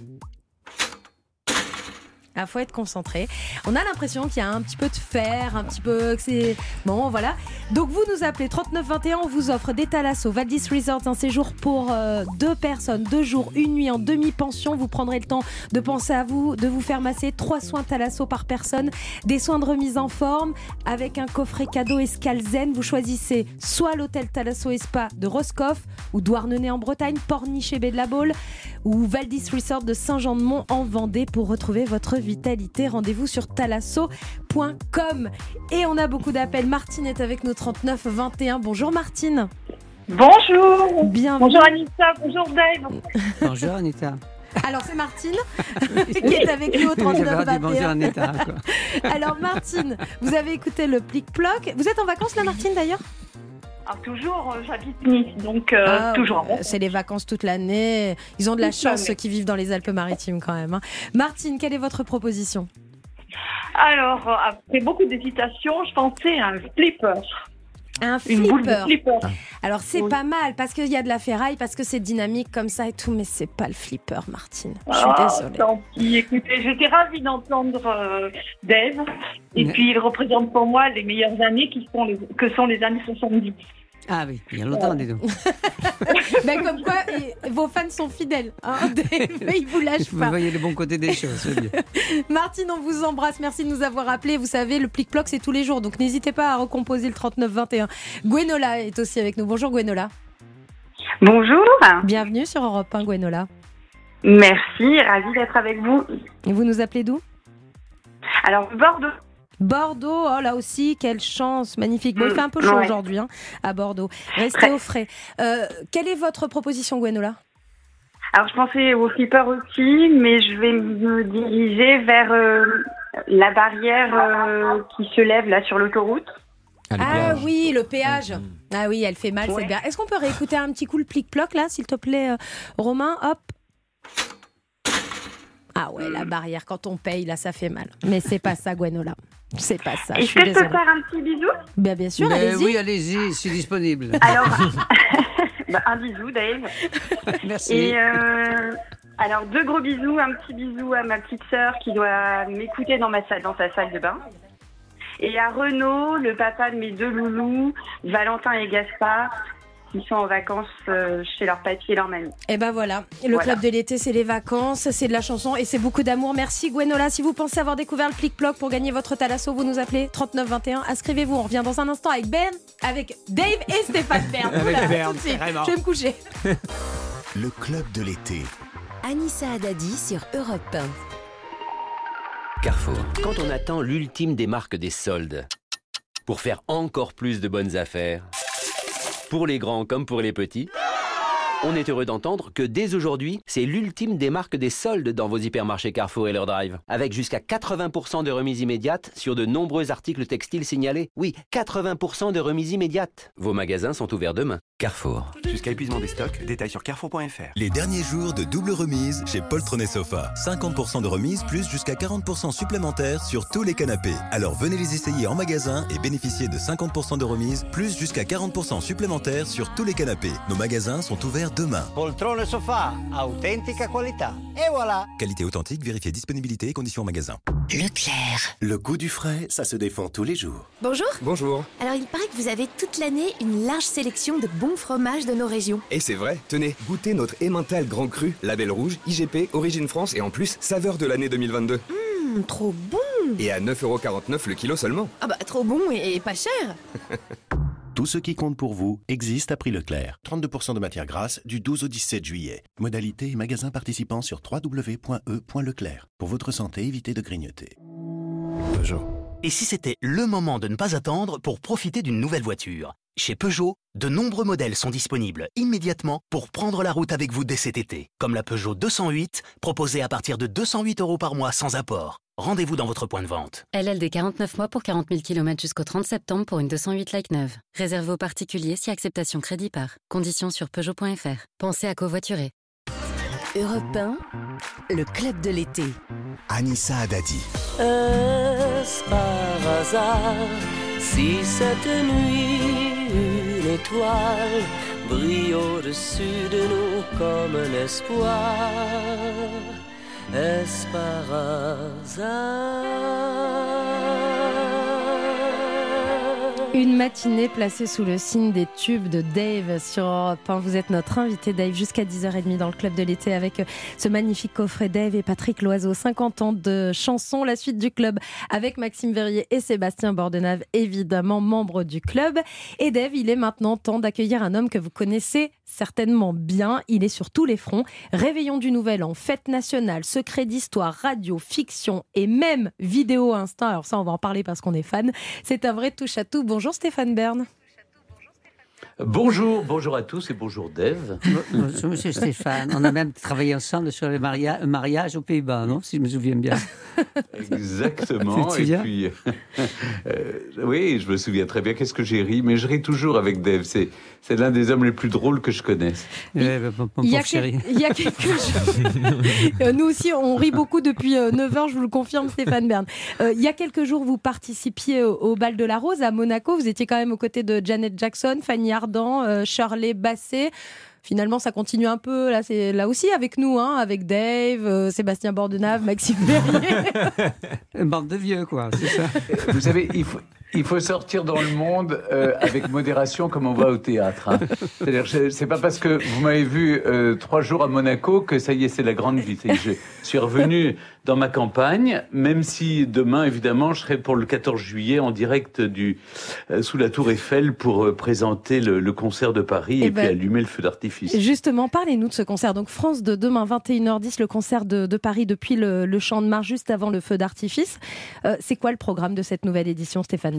Ah, faut être concentré. On a l'impression qu'il y a un petit peu de fer, un petit peu que c'est bon, voilà. Donc vous nous appelez 3921, on vous offre des Thalasso Valdis Resort, un séjour pour euh, deux personnes, deux jours, une nuit en demi-pension. Vous prendrez le temps de penser à vous, de vous faire masser trois soins Thalasso par personne, des soins de remise en forme avec un coffret cadeau Escalzen. Vous choisissez soit l'hôtel Thalasso et Spa de Roscoff ou Douarnenez en Bretagne, Pornic et Baie de la Baule ou Valdis Resort de Saint-Jean-de-Mont en Vendée pour retrouver votre vitalité. Rendez-vous sur talasso.com. Et on a beaucoup d'appels. Martine est avec nous 39 21. Bonjour Martine. Bonjour. Bienvenue. Bonjour Anissa, bonjour Dave. Bonjour Anita. Alors c'est Martine (laughs) qui est avec nous au Je vais 39 dire bonjour 21. Anita. quoi. Alors Martine, vous avez écouté le plic-ploc. Vous êtes en vacances là Martine d'ailleurs? Ah, toujours, euh, j'habite Nice, donc euh, Ah, toujours. C'est les vacances toute l'année. Ils ont de la chance ceux qui vivent dans les Alpes-Maritimes quand même. hein. Martine, quelle est votre proposition? Alors, euh, après beaucoup d'hésitation, je pensais à un flipper. Un Une boule de flipper. flipper. Alors c'est Oui. pas mal parce qu'il y a de la ferraille, parce que c'est dynamique comme ça et tout, mais c'est pas le flipper, Martine. Je suis Ah, désolée. tant pis. Écoutez, j'étais ravie d'entendre euh, Dave. Et Mais- puis, il représente pour moi les meilleures années qui sont les, que sont les années 70. Ah oui, il y a longtemps, dis donc. Mais (laughs) comme quoi, vos fans sont fidèles. Hein (laughs) ils vous lâchent Vous pas. voyez le bon côté des choses, c'est (laughs) bien. Martine, on vous embrasse. Merci de nous avoir appelés. Vous savez, le plic-ploc, c'est tous les jours. Donc n'hésitez pas à recomposer le 3921. Gwenola est aussi avec nous. Bonjour Gwenola. Bonjour. Bienvenue sur Europe 1, Gwenola. Merci, ravie d'être avec vous. Et vous nous appelez d'où? Alors, Bordeaux. Bordeaux, oh là aussi, quelle chance, magnifique. Bon, il Mm, fait un peu chaud ouais. aujourd'hui hein, à Bordeaux. Restez au frais. Euh, quelle est votre proposition, Gwenola? Alors, je pensais au flipper aussi, mais je vais me diriger vers euh, la barrière euh, qui se lève là sur l'autoroute. Ah, Ah oui, le péage. Mm. Ah oui, elle fait mal Ouais. cette barrière. Est-ce qu'on peut réécouter un petit coup le plic-ploc là, s'il te plaît, euh, Romain? Hop. Ah ouais, la barrière, quand on paye, là, ça fait mal. Mais c'est pas ça, Gwenola. C'est pas ça. Est-ce que je peux faire un petit bisou? Bien, bien sûr, Mais allez-y. oui, allez-y, je suis disponible. Alors, (laughs) (laughs) bah, un bisou, Dave. Merci. Et euh, alors, deux gros bisous. Un petit bisou à ma petite sœur qui doit m'écouter dans, ma salle, dans sa salle de bain. Et à Renaud, le papa de mes deux loulous, Valentin et Gaspard, qui sont en vacances euh, chez leur papy et leur mamie. Et ben voilà, le Voilà. club de l'été, c'est les vacances, c'est de la chanson et c'est beaucoup d'amour. Merci Gwenola. Si vous pensez avoir découvert le plic-ploc pour gagner votre Thalasso, vous nous appelez 3921. Inscrivez-vous. On revient dans un instant avec Ben, avec Dave et Stéphane Bern. (laughs) Avec Oula, Bern, tout de suite. Je vais me coucher. (laughs) Le club de l'été. Anissa Haddadi sur Europe 1. Carrefour. Quand on attend l'ultime des marques des soldes, pour faire encore plus de bonnes affaires, pour les grands comme pour les petits, on est heureux d'entendre que dès aujourd'hui, c'est l'ultime des marques des soldes dans vos hypermarchés Carrefour et leur drive. Avec jusqu'à 80% de remise immédiate sur de nombreux articles textiles signalés. Oui, 80% de remise immédiate. Vos magasins sont ouverts demain. Carrefour. Jusqu'à épuisement des stocks, détails sur carrefour.fr. Les derniers jours de double remise chez Poltron Sofa. 50% de remise plus jusqu'à 40% supplémentaires sur tous les canapés. Alors venez les essayer en magasin et bénéficiez de 50% de remise plus jusqu'à 40% supplémentaires sur tous les canapés. Nos magasins sont ouverts demain. Poltrone sofà, autentica qualità. Et voilà Qualité authentique, vérifiez disponibilité et conditions en magasin. Leclerc. Le goût du frais, ça se défend tous les jours. Bonjour. Bonjour. Alors, il paraît que vous avez toute l'année une large sélection de bons fromages de nos régions. Et c'est vrai, tenez, goûtez notre Emmental Grand Cru, label rouge, IGP, Origine France et en plus, saveur de l'année 2022. Hum, trop bon Et à 9,49€ le kilo seulement. Ah bah, trop bon et, et pas cher (laughs) Tout ce qui compte pour vous existe à prix Leclerc. 32% de matière grasse du 12 au 17 juillet. Modalité et magasin participants sur www.e.leclerc. Pour votre santé, évitez de grignoter. Peugeot. Et si c'était le moment de ne pas attendre pour profiter d'une nouvelle voiture? Chez Peugeot, de nombreux modèles sont disponibles immédiatement pour prendre la route avec vous dès cet été. Comme la Peugeot 208, proposée à partir de 208 euros par mois sans apport. Rendez-vous dans votre point de vente. LLD 49 mois pour 40 000 km jusqu'au 30 septembre pour une 208 like neuve. Réservé aux particuliers si acceptation crédit par. Conditions sur Peugeot.fr. Pensez à covoiturer. Europe 1, le club de l'été. Anissa Adadi. Est-ce par hasard si cette nuit une étoile brille au-dessus de nous comme un espoir est par hasard Une matinée placée sous le signe des tubes de Dave sur Europe 1. Vous êtes notre invité Dave jusqu'à 10h30 dans le club de l'été avec ce magnifique coffret Dave et Patrick Loiseau. 50 ans de chansons, la suite du club avec Maxime Verrier et Sébastien Bordenave, évidemment membres du club. Et Dave, il est maintenant temps d'accueillir un homme que vous connaissez certainement bien. Il est sur tous les fronts. Réveillon du Nouvel An, fête nationale, secret d'histoire, radio, fiction et même vidéo instinct. Alors ça, on va en parler parce qu'on est fan. C'est un vrai touche à tout. Bonjour Stéphane Bern. Bonjour, bonjour à tous et bonjour Dave. Bonjour Monsieur Stéphane. On a même travaillé ensemble sur le un mariage aux Pays-Bas, non Si je me souviens bien. Exactement. (laughs) Et puis, euh, oui, je me souviens très bien. Qu'est-ce que j'ai ri? Mais je ris toujours avec Dave. C'est, c'est l'un des hommes les plus drôles que je connaisse. Mon, mon Il y, a quel- il y a. (laughs) Euh, Nous aussi, on rit beaucoup depuis 9h, je vous le confirme, Stéphane Bern. Euh, il y a quelques jours, vous participiez au, au Bal de la Rose à Monaco. Vous étiez quand même aux côtés de Janet Jackson, Fanny Ardant, euh, Shirley Basset. Finalement, ça continue un peu là, c'est là aussi avec nous, hein, avec Dave, euh, Sébastien Bordenave, Maxime Verrier. Une (laughs) bande de vieux, quoi, c'est ça. Vous savez, il faut, il faut sortir dans le monde euh, avec modération comme on va au théâtre. hein. C'est-à-dire, c'est pas parce que vous m'avez vu euh, trois jours à Monaco que ça y est, c'est la grande vie. Je suis revenu dans ma campagne, même si demain, évidemment, je serai pour le 14 juillet en direct du, euh, sous la Tour Eiffel pour présenter le, le concert de Paris Eh et, ben, puis allumer le feu d'artifice. Justement, parlez-nous de ce concert. Donc France de demain 21h10, le concert de, de Paris depuis le, le Champ de Mars, juste avant le feu d'artifice. C'est quoi le programme de cette nouvelle édition, Stéphane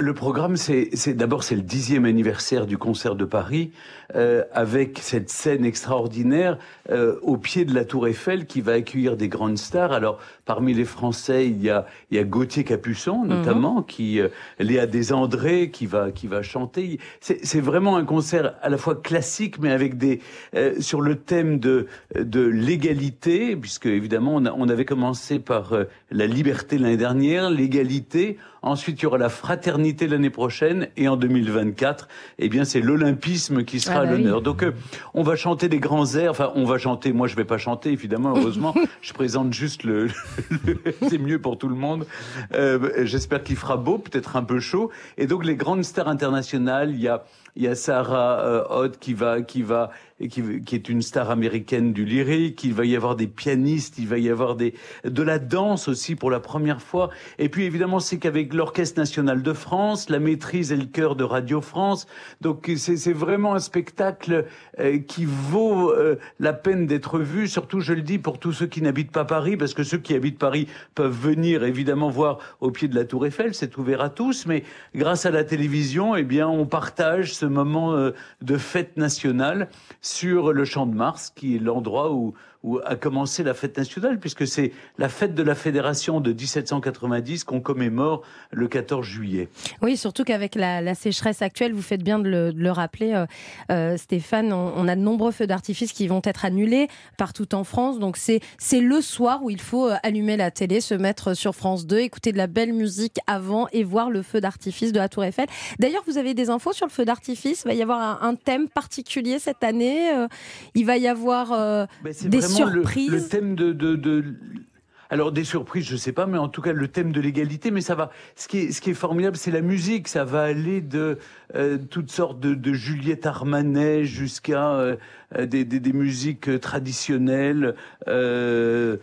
Le programme, c'est d'abord c'est le dixième anniversaire du concert de Paris, euh, avec cette scène extraordinaire euh, au pied de la Tour Eiffel qui va accueillir des grandes stars. Alors parmi les Français, il y a il y a Gauthier Capuçon notamment, qui euh, Léa Desandré qui va qui va chanter. C'est vraiment un concert à la fois classique, mais avec des euh, sur le thème de de l'égalité, puisque évidemment on, a- on avait commencé par la liberté l'année dernière, l'égalité. Ensuite, il y aura la fraternité l'année prochaine, et en 2024, eh bien, c'est l'olympisme qui sera Ah à bah oui. l'honneur. Donc, euh, on va chanter des grands airs. Enfin, on va chanter. Moi, je vais pas chanter, évidemment. Heureusement, (laughs) je présente juste le. le- c'est mieux pour tout le monde. Euh, J'espère qu'il fera beau, peut-être un peu chaud. Et donc, les grandes stars internationales. Il y a il y a Sarah euh, Hott qui va qui va qui, qui est une star américaine du lyrique. Il va y avoir des pianistes, il va y avoir des, de la danse aussi pour la première fois. Et puis évidemment, c'est qu'avec l'Orchestre national de France, la maîtrise et le chœur de Radio France. Donc c'est vraiment un spectacle euh, qui vaut euh, la peine d'être vu. Surtout, je le dis pour tous ceux qui n'habitent pas Paris, parce que ceux qui habitent Paris peuvent venir évidemment voir au pied de la Tour Eiffel. C'est ouvert à tous, mais grâce à la télévision, eh bien, on partage ce moment euh, de fête nationale sur le Champ de Mars, qui est l'endroit où où a commencé la fête nationale, puisque c'est la fête de la Fédération de 1790 qu'on commémore le 14 juillet. Oui, surtout qu'avec la, la sécheresse actuelle, vous faites bien de le, de le rappeler, euh, euh, Stéphane, on, on a de nombreux feux d'artifice qui vont être annulés partout en France. Donc c'est le soir où il faut euh, allumer la télé, se mettre sur France 2, écouter de la belle musique avant et voir le feu d'artifice de la Tour Eiffel. D'ailleurs, vous avez des infos sur le feu d'artifice? Il va y avoir un, un thème particulier cette année Il va y avoir euh, Ben, des vraiment le- thème de, de, de- Alors des surprises, je sais pas, mais en tout cas le thème de l'égalité. Mais ça va. Ce qui est, ce qui est formidable, c'est la musique. Ça va aller de euh, toutes sortes de, de Juliette Armanet jusqu'à euh, euh, des, des, des musiques traditionnelles. Euh,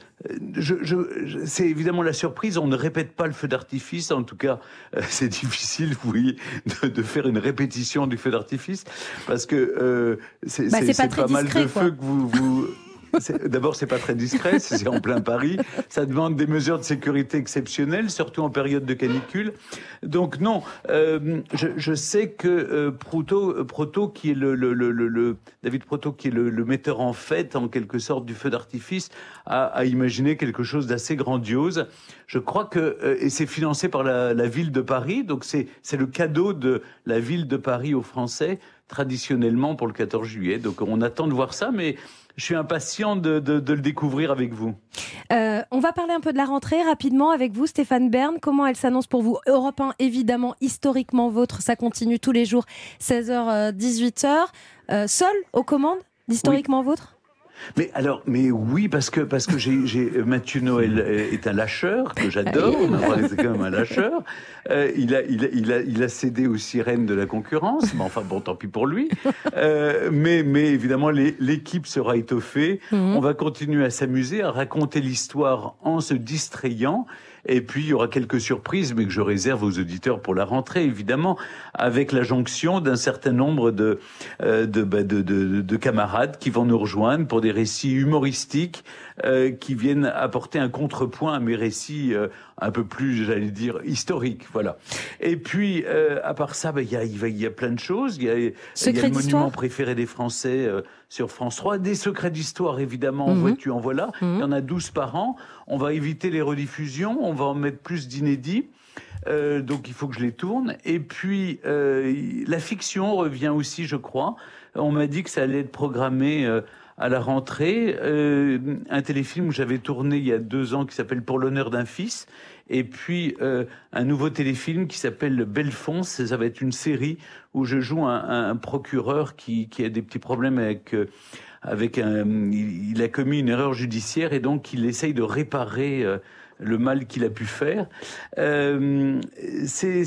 je, je, je- c'est évidemment la surprise. On ne répète pas le feu d'artifice. En tout cas, (laughs) c'est difficile, vous voyez, de, de faire une répétition du feu d'artifice parce que c'est Bah, c'est- pas très pas mal discret, de quoi. feux que vous, D'abord, c'est pas très discret, c'est en plein Paris. Ça demande des mesures de sécurité exceptionnelles, surtout en période de canicule. Donc non, euh, je, sais que euh, Proto, Proto, qui est le, David Proto, qui est le, metteur en fête, en quelque sorte, du feu d'artifice, a, a imaginé quelque chose d'assez grandiose. Je crois que euh, et c'est financé par la, la ville de Paris, donc c'est c'est le cadeau de la ville de Paris aux Français traditionnellement pour le 14 juillet. Donc on attend de voir ça, mais je suis impatient de, de, de le découvrir avec vous. Euh, on va parler un peu de la rentrée rapidement avec vous, Stéphane Bern. Comment elle s'annonce pour vous Europe 1, évidemment, historiquement vôtre, ça continue tous les jours, 16h, 18h. Euh, seul aux commandes d'historiquement vôtre Mais alors, mais oui, parce que parce que j'ai j'ai Mathieu Noël euh, est un lâcheur que j'adore. C'est quand même un lâcheur. Euh, il a il a il a il a cédé aux sirènes de la concurrence. Mais enfin bon, tant pis pour lui. Euh, mais mais évidemment, l'équipe sera étoffée. Mhm. On va continuer à s'amuser, à raconter l'histoire en se distrayant. Et puis, il y aura quelques surprises, mais que je réserve aux auditeurs pour la rentrée, évidemment, avec la jonction d'un certain nombre de, euh, de, bah, de, de- de camarades qui vont nous rejoindre pour des récits humoristiques euh, qui viennent apporter un contrepoint à mes récits euh, un peu plus, j'allais dire, historiques. Voilà. Et puis, euh, à part ça, bah, il y, a, y a plein de choses. Il y a, y a le monument préféré des Français euh, sur France 3. Des secrets d'histoire, évidemment, en Mhm. vois-tu, en voilà. Il y en a 12 par an. On va éviter les rediffusions. On va en mettre plus d'inédits. Euh, donc il faut que je les tourne. Et puis euh, la fiction revient aussi, je crois. On m'a dit que ça allait être programmé euh, à la rentrée. Euh, un téléfilm que j'avais tourné il y a deux ans qui s'appelle Pour l'honneur d'un fils. Et puis euh, un nouveau téléfilm qui s'appelle Bellefonce. Ça va être une série où je joue un, procureur qui, a des petits problèmes avec euh, avec un, il, a commis une erreur judiciaire et donc il essaye de réparer le mal qu'il a pu faire. Euh, c'est,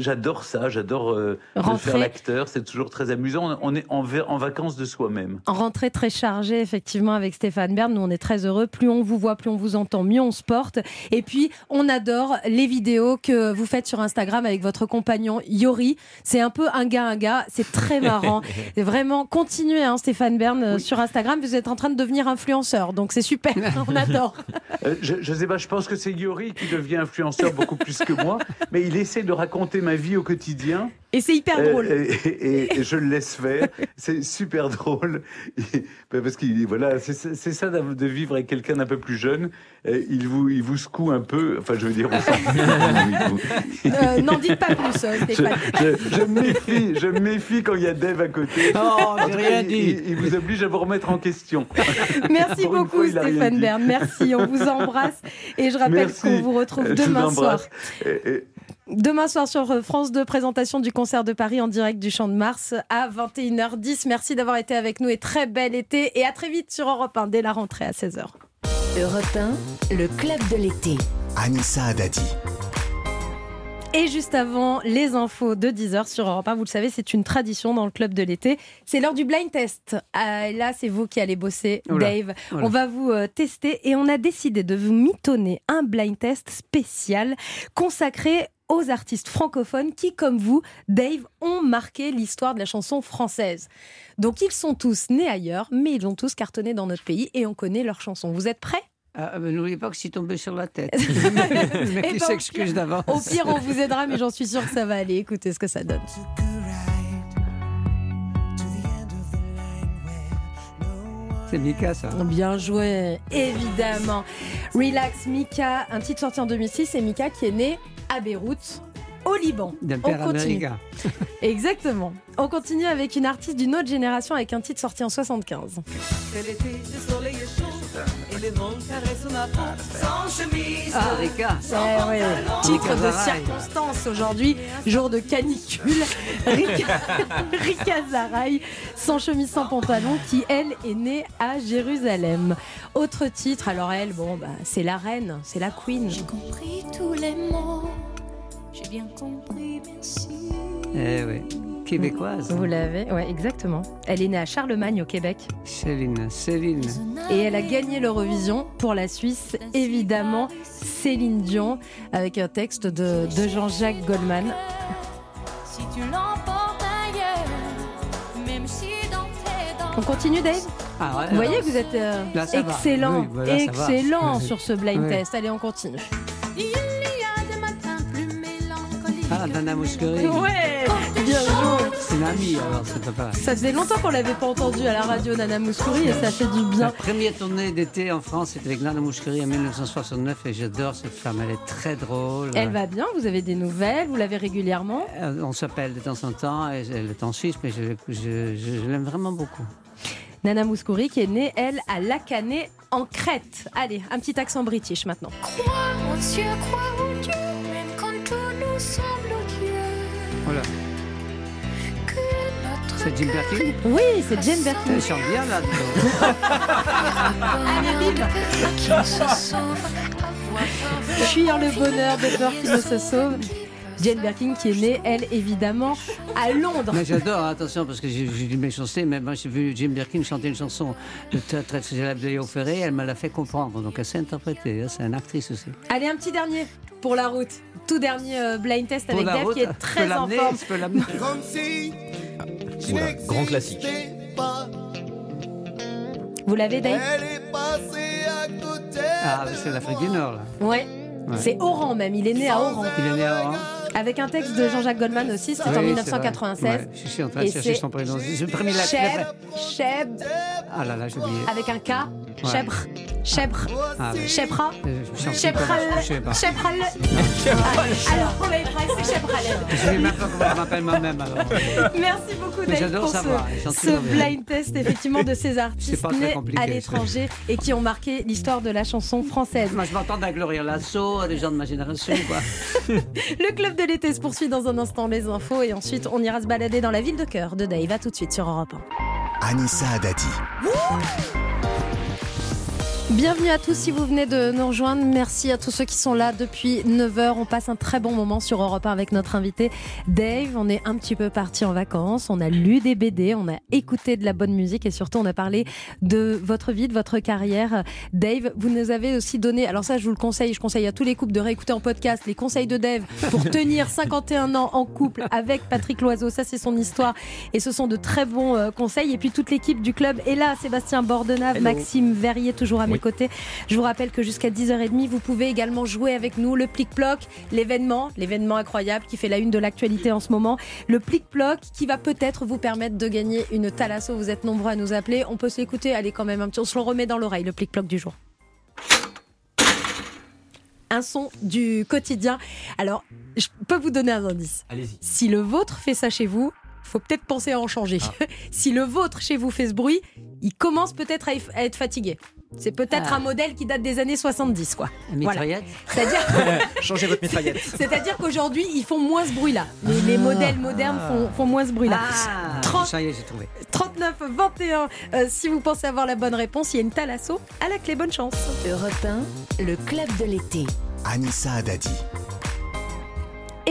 j'adore ça, j'adore euh, faire l'acteur, c'est toujours très amusant. On est en, va- en vacances de soi-même. En rentrée très chargée, effectivement, avec Stéphane Bern. Nous, on est très heureux. Plus on vous voit, plus on vous entend, mieux on se porte. Et puis, on adore les vidéos que vous faites sur Instagram avec votre compagnon Yori. C'est un peu un gars, un gars. C'est très (laughs) marrant. Et vraiment, continuez, hein, Stéphane Bern, euh, sur Instagram. Vous êtes en train de devenir influenceur. Donc, c'est super. (laughs) on adore. Euh, je, je sais pas, je pense que c'est Yori qui devient influenceur beaucoup plus que moi, mais il essaie de raconter ma vie au quotidien. Et c'est hyper drôle. et, et- et je le laisse faire. C'est super drôle. Et- parce que voilà, c'est ça de vivre avec quelqu'un d'un peu plus jeune. Il vous, il vous secoue un peu. Enfin, je veux dire. (laughs) Euh, N'en dites pas plus, euh, je, Stéphane. je- je me méfie, je méfie quand il y a Dave à côté. Oh, j'ai tout cas, rien il- dit. Il, il vous oblige à vous remettre en question. Merci Pour beaucoup, fois, Stéphane. Bern. Merci. On vous embrasse. Et je rappelle qu'on vous retrouve demain soir. embrasse. Et- et- Demain soir sur France 2, présentation du concert de Paris en direct du Champ de Mars à 21h10. Merci d'avoir été avec nous et très bel été. Et à très vite sur Europe 1 dès la rentrée à 16h. Europe 1, le club de l'été. Anissa Adadi. Et juste avant, les infos de 10h sur Europe 1. Vous le savez, c'est une tradition dans le club de l'été. C'est l'heure du blind test. Ah, là, c'est vous qui allez bosser, Oula, Dave. oula. On va vous euh, tester et on a décidé de vous mitonner un blind test spécial consacré aux artistes francophones qui, comme vous, Dave, ont marqué l'histoire de la chanson française. Donc, ils sont tous nés ailleurs, mais ils ont tous cartonné dans notre pays et on connaît leurs chansons. Vous êtes prêts? Ah, N'oubliez pas que je suis tombé sur la tête. (laughs) le mec Eh qui ben, au s'excuse d'avance. Au pire, on vous aidera, mais j'en suis sûre que ça va aller. Écoutez ce que ça donne. C'est Mika, ça. Bien joué, évidemment. Relax Mika, un titre sorti en 2006, et Mika qui est né à Beyrouth, au Liban. On continue. (laughs) Exactement. On continue avec une artiste d'une autre génération avec un titre sorti en 75. Les vents caressent ma peau. Sans chemise, Ah, Rika. Eh ouais, Titre de circonstance aujourd'hui, jour de canicule. Rika, Rika Zaraï, sans chemise, sans pantalon, qui elle est née à Jérusalem. Autre titre, alors elle, bon, bah, c'est la reine, c'est la queen. J'ai compris tous les mots, j'ai bien compris, merci. Eh oui. Québécoise. Vous l'avez, ouais, exactement. Elle est née à Charlemagne au Québec. Céline, Céline. Et elle a gagné l'Eurovision pour la Suisse, évidemment, Céline Dion, avec un texte de, de Jean-Jacques Goldman. Si tu l'emportes ailleurs, même si dans tes dents. On continue, Dave? Ah ouais, Vous voyez que vous êtes euh, Là, excellent, Oui, excellent sur ce blind Oui. test. Allez, on continue. Il y a des matins plus mélancoliques. Ah, Nana Mouskouri. Ouais, bien joué. C'est une amie, alors, c'est pas Ça faisait longtemps qu'on l'avait pas entendu à la radio, Nana Mouskouri, et ça fait du La bien. première tournée d'été en France, c'était avec Nana Mouskouri en 1969 et j'adore cette femme, elle est très drôle. Elle va bien, vous avez des nouvelles, vous l'avez régulièrement. Euh, On s'appelle de temps en temps, et elle est en Suisse, mais je, je- je- je l'aime vraiment beaucoup. Nana Mouskouri qui est née, elle, à Lacané, en Crète. Allez, un petit accent british maintenant. Crois au Dieu, crois au Dieu, même quand tout nous semble odieux. Voilà. C'est Jim Birkin Oui, c'est Jane Birkin. Elle chante bien peur Fuir le bonheur de peur qui ne se sauve. Jane Birkin qui est née, elle, évidemment, à Londres. Mais j'adore, attention, parce que j'ai dû m'échancer, mais moi j'ai vu Jim Birkin chanter une chanson de très très célèbre de Léo Ferré, elle me l'a fait comprendre, donc elle sait interpréter, hein, c'est une actrice aussi. Allez, un petit dernier pour la route. Tout dernier euh, blind test Pour avec Dave route, qui est je très peux en forme. je peux l'amener. Oula, grand classique. Vous l'avez, Dave elle est passée à côté. Ah, c'est l'Afrique du Nord, là. Ouais. Ouais. C'est Oran même, il est né à Oran. Il est né à Oran. Avec un texte de Jean-Jacques Goldman aussi, c'était Oui, en c'est 1996. vrai. Ouais, je suis en train de Et chercher son prénom. J'ai pris la Cheb, Cheb, Ah là là, j'ai oublié. avec un K, Ouais. Chèbre, Chèbre, Ah. Sais. Chèbral. (laughs) Alors, on est prêt, c'est Chèbraled. Je sais même pas comment je m'appelle moi-même alors. Merci beaucoup j'adore pour savoir, ce, ce blind test effectivement de ces (laughs) artistes nés à l'étranger et qui ont marqué l'histoire de la chanson française. Moi, je m'entends à Gloria Lasso, des gens de ma génération, quoi. (laughs) Le club de l'été se poursuit dans un instant les infos et ensuite on ira se balader dans la ville de cœur de Dave. À tout de suite sur Europe 1. Anissa Adati. Bienvenue à tous si vous venez de nous rejoindre. Merci à tous ceux qui sont là depuis 9h. On passe un très bon moment sur Europe 1 avec notre invité Dave. On est un petit peu parti en vacances. On a lu des BD, on a écouté de la bonne musique et surtout on a parlé de votre vie, de votre carrière. Dave, vous nous avez aussi donné, alors ça je vous le conseille, je conseille à tous les couples de réécouter en podcast les conseils de Dave pour tenir 51 ans en couple avec Patrick Loiseau. Ça c'est son histoire et ce sont de très bons euh, conseils. Et puis toute l'équipe du club est là. Sébastien Bordenave, Hello. Maxime Verrier toujours à mes Oui. Côtés. Je vous rappelle que jusqu'à 10h30, vous pouvez également jouer avec nous le Plic-Ploc, l'événement, l'événement incroyable qui fait la une de l'actualité en ce moment. Le Plic-Ploc qui va peut-être vous permettre de gagner une Thalasso. Vous êtes nombreux à nous appeler. On peut s'écouter. Allez quand même un petit, on se le remet dans l'oreille, le Plic-Ploc du jour. Un son du quotidien. Alors, je peux vous donner un indice. Allez-y. Si le vôtre fait ça chez vous, faut peut-être penser à en changer. (laughs) si le vôtre chez vous fait ce bruit, il commence peut-être à, à être fatigué. C'est peut-être Ah. un modèle qui date des années 70, quoi. Voilà. C'est-à-dire, (laughs) (laughs) Changez votre mitraillette. c'est-à-dire qu'aujourd'hui, ils font moins ce bruit-là. Les, les modèles modernes font, font moins ce bruit-là. Ah, 30 ça y est, j'ai trouvé. 39 21. euh, si vous pensez avoir la bonne réponse, il y a une Thalasso à la clé. Bonne chance. Europe 1, le club de l'été. Anissa Adati.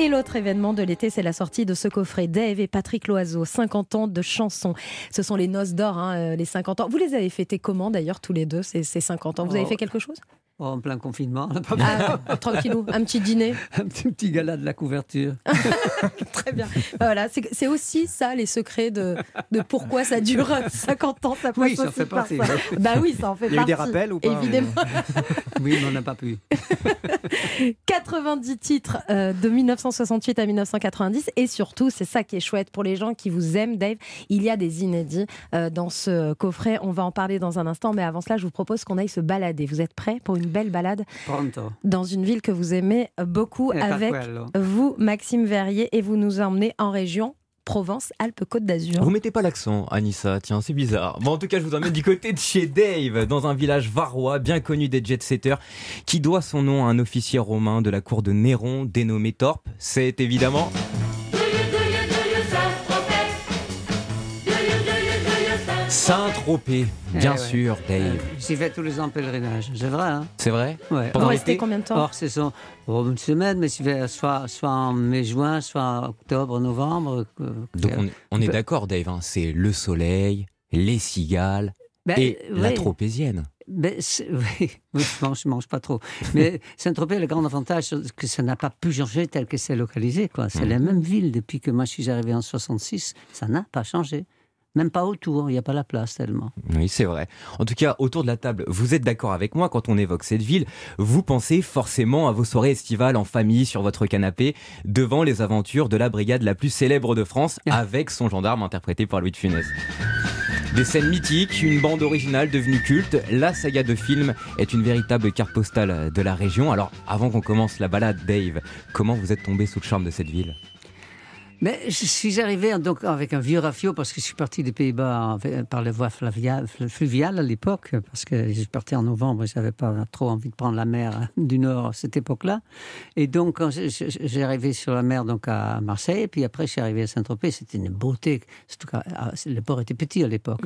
Et l'autre événement de l'été, c'est la sortie de ce coffret Dave et Patrick Loiseau, 50 ans de chansons. Ce sont les noces d'or, hein, euh, les 50 ans. Vous les avez fêtés comment d'ailleurs tous les deux, ces, ces 50 ans? Vous avez Oh. fait quelque chose? Oh, en plein confinement. Ah, (laughs) Tranquillou, un petit dîner. (laughs) un petit, petit gala de la couverture. (laughs) Très bien. Bah Voilà, c'est aussi ça les secrets de, de pourquoi ça dure 50 ans. Ça passe Oui, ça aussi fait par partie, ça. ouais. Bah oui, ça en fait Il y a eu des partie, rappels ou pas Évidemment. oui, mais on n'a pas pu. 90 titres euh, de 1968 à 1990 et surtout, c'est ça qui est chouette pour les gens qui vous aiment, Dave. Il y a des inédits euh, dans ce coffret. On va en parler dans un instant, mais avant cela, je vous propose qu'on aille se balader. Vous êtes prêts pour une belle balade Pronto. dans une ville que vous aimez beaucoup Eh, avec vous, Maxime Verrier, et vous nous emmenez en région Provence-Alpes-Côte d'Azur. Vous mettez pas l'accent, Anissa, tiens, c'est bizarre. Bon, en tout cas, je vous emmène du côté de chez Dave, dans un village varois bien connu des jet-setters, qui doit son nom à un officier romain de la cour de Néron, dénommé Torpe. C'est évidemment... Saint-Tropez, bien Eh ouais. sûr, Dave. Euh, J'y vais tous les ans en pèlerinage, c'est vrai. Hein C'est vrai Ouais. Pendant restez combien de temps Hors saison, oh, une semaine, mais j'y vais soit, soit en mai-juin, soit en octobre, novembre. euh, Donc on est, on est Ben- d'accord, Dave, hein, c'est le soleil, les cigales Ben, et la tropézienne. Ben, c'est- (laughs) oui, oui, je mange, je mange pas trop. Mais Saint-Tropez, le grand avantage, c'est que ça n'a pas pu changer tel que c'est localisé. quoi. C'est Mhm. la même ville depuis que moi je suis arrivé en 66. Ça n'a pas changé. Même pas autour, il n'y a pas la place tellement. Oui, c'est vrai. En tout cas, autour de la table, vous êtes d'accord avec moi quand on évoque cette ville. Vous pensez forcément à vos soirées estivales en famille sur votre canapé devant les aventures de la brigade la plus célèbre de France (laughs) avec son gendarme interprété par Louis de Funès. Des scènes mythiques, une bande originale devenue culte, la saga de films est une véritable carte postale de la région. Alors, avant qu'on commence la balade, Dave, comment vous êtes tombé sous le charme de cette ville? Mais je suis arrivé donc avec un vieux rafio parce que je suis parti des Pays-Bas en- par les voies flavia- fluviales à l'époque parce que je parti en novembre et je n'avais pas trop envie de prendre la mer du Nord à cette époque-là. Et donc quand j'ai arrivé sur la mer donc à Marseille, puis après je suis arrivé à Saint-Tropez, c'était une beauté. Surtout que ah, le port était petit à l'époque.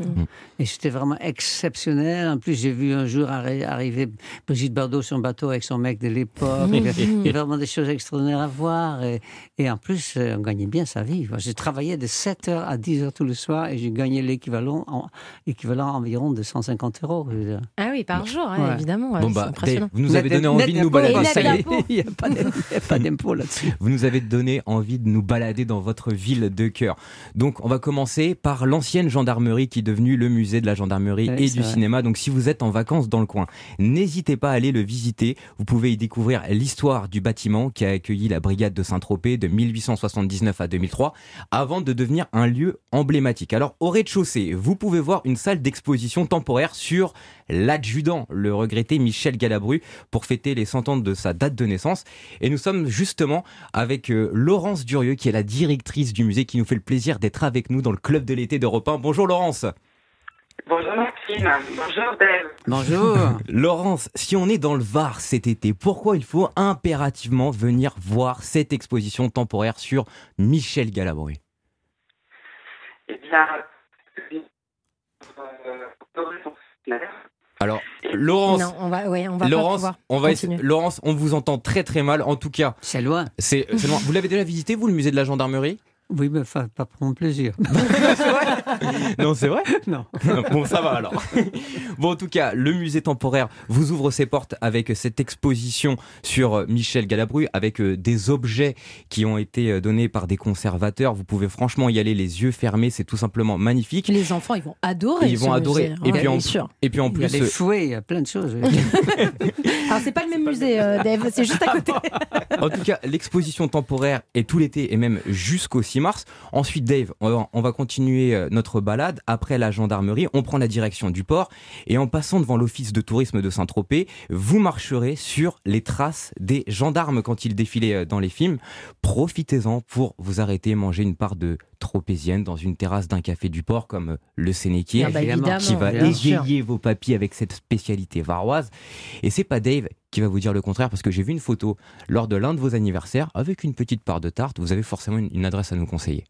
Et c'était vraiment exceptionnel. En plus, j'ai vu un jour arri- arriver Brigitte Bardot sur un bateau avec son mec de l'époque. Il y a vraiment des choses extraordinaires à voir. Et, et en plus, on gagnait bien sa vie. J'ai travaillé de 7h à 10h tous les soirs et j'ai gagné l'équivalent en- équivalent environ de 150 euros. je. Ah oui, par jour, hein, Ouais. évidemment. ouais, Bon c'est bah, impressionnant. Dave, vous nous avez donné envie de nous balader. net ça y est. d'impôt. Il n'y a pas d'impôt (laughs) là-dessus. Vous nous avez donné envie de nous balader dans votre ville de cœur. Donc, on va commencer par l'ancienne gendarmerie qui est devenue le musée de la gendarmerie Oui, et du vrai. cinéma. Donc, si vous êtes en vacances dans le coin, n'hésitez pas à aller le visiter. Vous pouvez y découvrir l'histoire du bâtiment qui a accueilli la brigade de Saint-Tropez de 1879 à 2003 avant de devenir un lieu emblématique. Alors, au rez-de-chaussée, vous pouvez voir une salle d'exposition temporaire sur l'adjudant, le regretté Michel Galabru, pour fêter les 100 ans de sa date de naissance. Et nous sommes justement avec euh, Laurence Durieux, qui est la directrice du musée, qui nous fait le plaisir d'être avec nous dans le club de l'été d'Europe 1. Bonjour Laurence. Bonjour Maxime, bonjour Dave. Bonjour. (laughs) Laurence, si on est dans le Var cet été, pourquoi il faut impérativement venir voir cette exposition temporaire sur Michel Galabru? Eh bien, euh, Alors, Laurence, Non, on va, ouais, on va Laurence, on va Laurence, on vous entend très très mal. En tout cas, C'est loin. c'est c'est loin. Vous l'avez déjà visité, vous, le musée de la gendarmerie? Oui, mais fa- pas pour mon plaisir. (laughs) (laughs) (laughs) Non, c'est vrai (laughs) Non. (laughs) Bon, ça va alors. Bon, en tout cas, le musée temporaire vous ouvre ses portes avec cette exposition sur euh, Michel Galabru, avec euh, des objets qui ont été euh, donnés par des conservateurs. Vous pouvez franchement y aller les yeux fermés, c'est tout simplement magnifique. Les enfants, ils vont adorer. Ils vont ce adorer. musée. Et Ouais, puis, en, bien sûr. et puis en Il y a plus, des fouets, il y a plein de choses. Alors, c'est pas le même musée, euh, Dave, c'est juste à côté. En tout cas, l'exposition temporaire est tout l'été et même jusqu'au 6 mars. Ensuite, Dave, on va, on va continuer euh, notre balade. Après la gendarmerie, on prend la direction du port et en passant devant l'office de tourisme de Saint-Tropez, vous marcherez sur les traces des gendarmes quand ils défilaient euh, dans les films. Profitez-en pour vous arrêter et manger une part de tropézienne dans une terrasse d'un café du port comme euh, le Sénéquier, Ah bah, qui va égayer vos papilles avec cette spécialité varoise. Et c'est pas Dave qui va vous dire le contraire parce que j'ai vu une photo lors de l'un de vos anniversaires avec une petite part de tarte. Vous avez forcément une adresse à nous conseiller.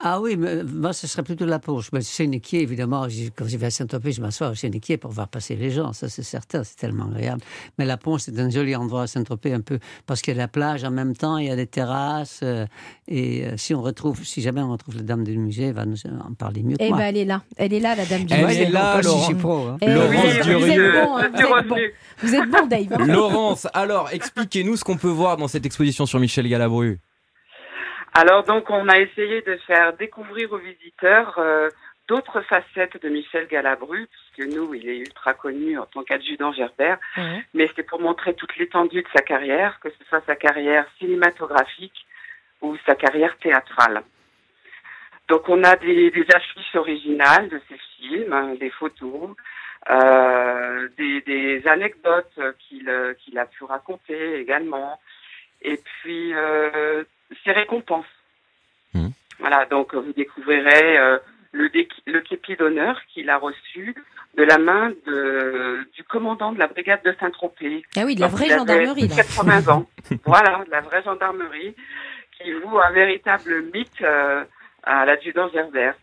Ah oui, mais moi, ce serait plutôt la Ponche. Mais Chéniquier, évidemment, quand j'y vais à Saint-Tropez, je m'assois au Chéniquier pour voir passer les gens. Ça, c'est certain, c'est tellement agréable. Mais la Ponche, c'est un joli endroit à Saint-Tropez, un peu, parce qu'il y a la plage en même temps, il y a des terrasses. euh, et euh, si on retrouve, si jamais on retrouve la dame du musée, elle va nous en parler mieux que Eh moi. ben, elle est là. Elle est là, la dame du Elle musée. est là, Laurent. pro, hein. Eh oui, Laurence vous êtes bon, hein, vous êtes bon. Vous êtes bon, Dave. Laurence, alors expliquez-nous ce qu'on peut voir dans cette exposition sur Michel Galabru. Alors donc on a essayé de faire découvrir aux visiteurs euh, d'autres facettes de Michel Galabru, puisque nous il est ultra connu en tant qu'adjudant Gerbert, mais c'est pour montrer toute l'étendue de sa carrière, que ce soit sa carrière cinématographique ou sa carrière théâtrale. Donc on a des, des affiches originales de ses films, hein, des photos, euh, des, des anecdotes qu'il qu'il a pu raconter également, et puis euh, ses récompenses. Voilà, donc vous découvrirez euh, le, le képi d'honneur qu'il a reçu de la main de, du commandant de la brigade de Saint-Tropez. Ah oui, de la Donc, vraie il avait gendarmerie, là. 80 ans. (laughs) voilà, de la vraie gendarmerie qui voue un véritable mythe euh, à l'adjudant Gerbert.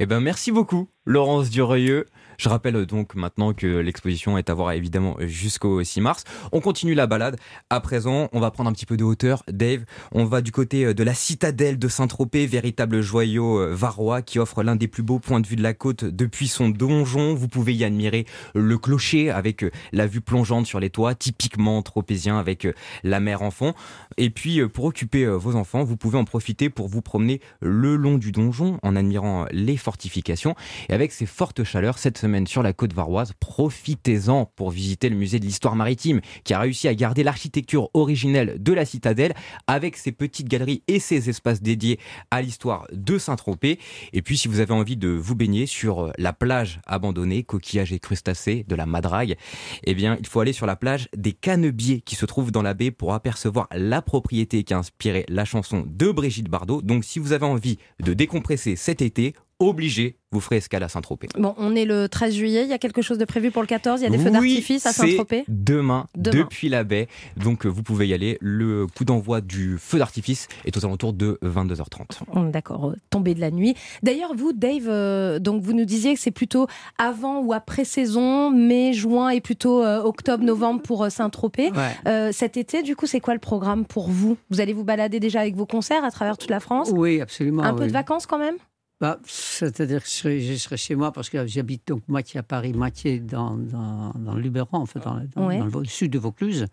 Eh ben merci beaucoup, Laurence Durieux. Je rappelle euh, donc maintenant que l'exposition est à voir évidemment jusqu'au 6 mars. On continue la balade. À présent, on va prendre un petit peu de hauteur. Dave, on va du côté euh, de la citadelle de Saint-Tropez, véritable joyau euh, varois qui offre l'un des plus beaux points de vue de la côte depuis son donjon. Vous pouvez y admirer le clocher avec la vue plongeante sur les toits, typiquement tropézien avec la mer en fond. Et puis, pour occuper vos enfants, vous pouvez en profiter pour vous promener le long du donjon en admirant les fortifications. Et avec ces fortes chaleurs, cette sur la côte varoise, profitez-en pour visiter le musée de l'histoire maritime qui a réussi à garder l'architecture originelle de la citadelle avec ses petites galeries et ses espaces dédiés à l'histoire de Saint-Tropez. Et puis, si vous avez envie de vous baigner sur euh, la plage abandonnée, coquillages et crustacés de la Madrague, eh bien, il faut aller sur la plage des Canebiers qui se trouve dans la baie pour apercevoir la propriété qui a inspiré la chanson de Brigitte Bardot. Donc, si vous avez envie de décompresser cet été, obligé, vous ferez escale à Saint-Tropez. Bon, on est le 13 juillet. Il y a quelque chose de prévu pour le 14 Il y a des feux Oui, d'artifice à Saint-Tropez? Demain, Demain. depuis la baie. Donc, euh, vous pouvez y aller. Le coup d'envoi du feu d'artifice est aux alentours de 22h30. Hum, D'accord, euh, tombée de la nuit. D'ailleurs, vous, Dave, euh, donc vous nous disiez que c'est plutôt avant ou après saison, mai, juin et plutôt euh, octobre, novembre pour euh, Saint-Tropez. Ouais. Euh, cet été, du coup, c'est quoi le programme pour vous? Vous allez vous balader déjà avec vos concerts à travers toute la France? Oui, absolument. Un peu de vacances quand même? Bah, C'est-à-dire que je serai, je serai chez moi parce que j'habite donc moitié à Paris, moitié dans, dans, dans le Luberon, en fait, dans, le- dans- Ouais. dans le vo- sud de Vaucluse.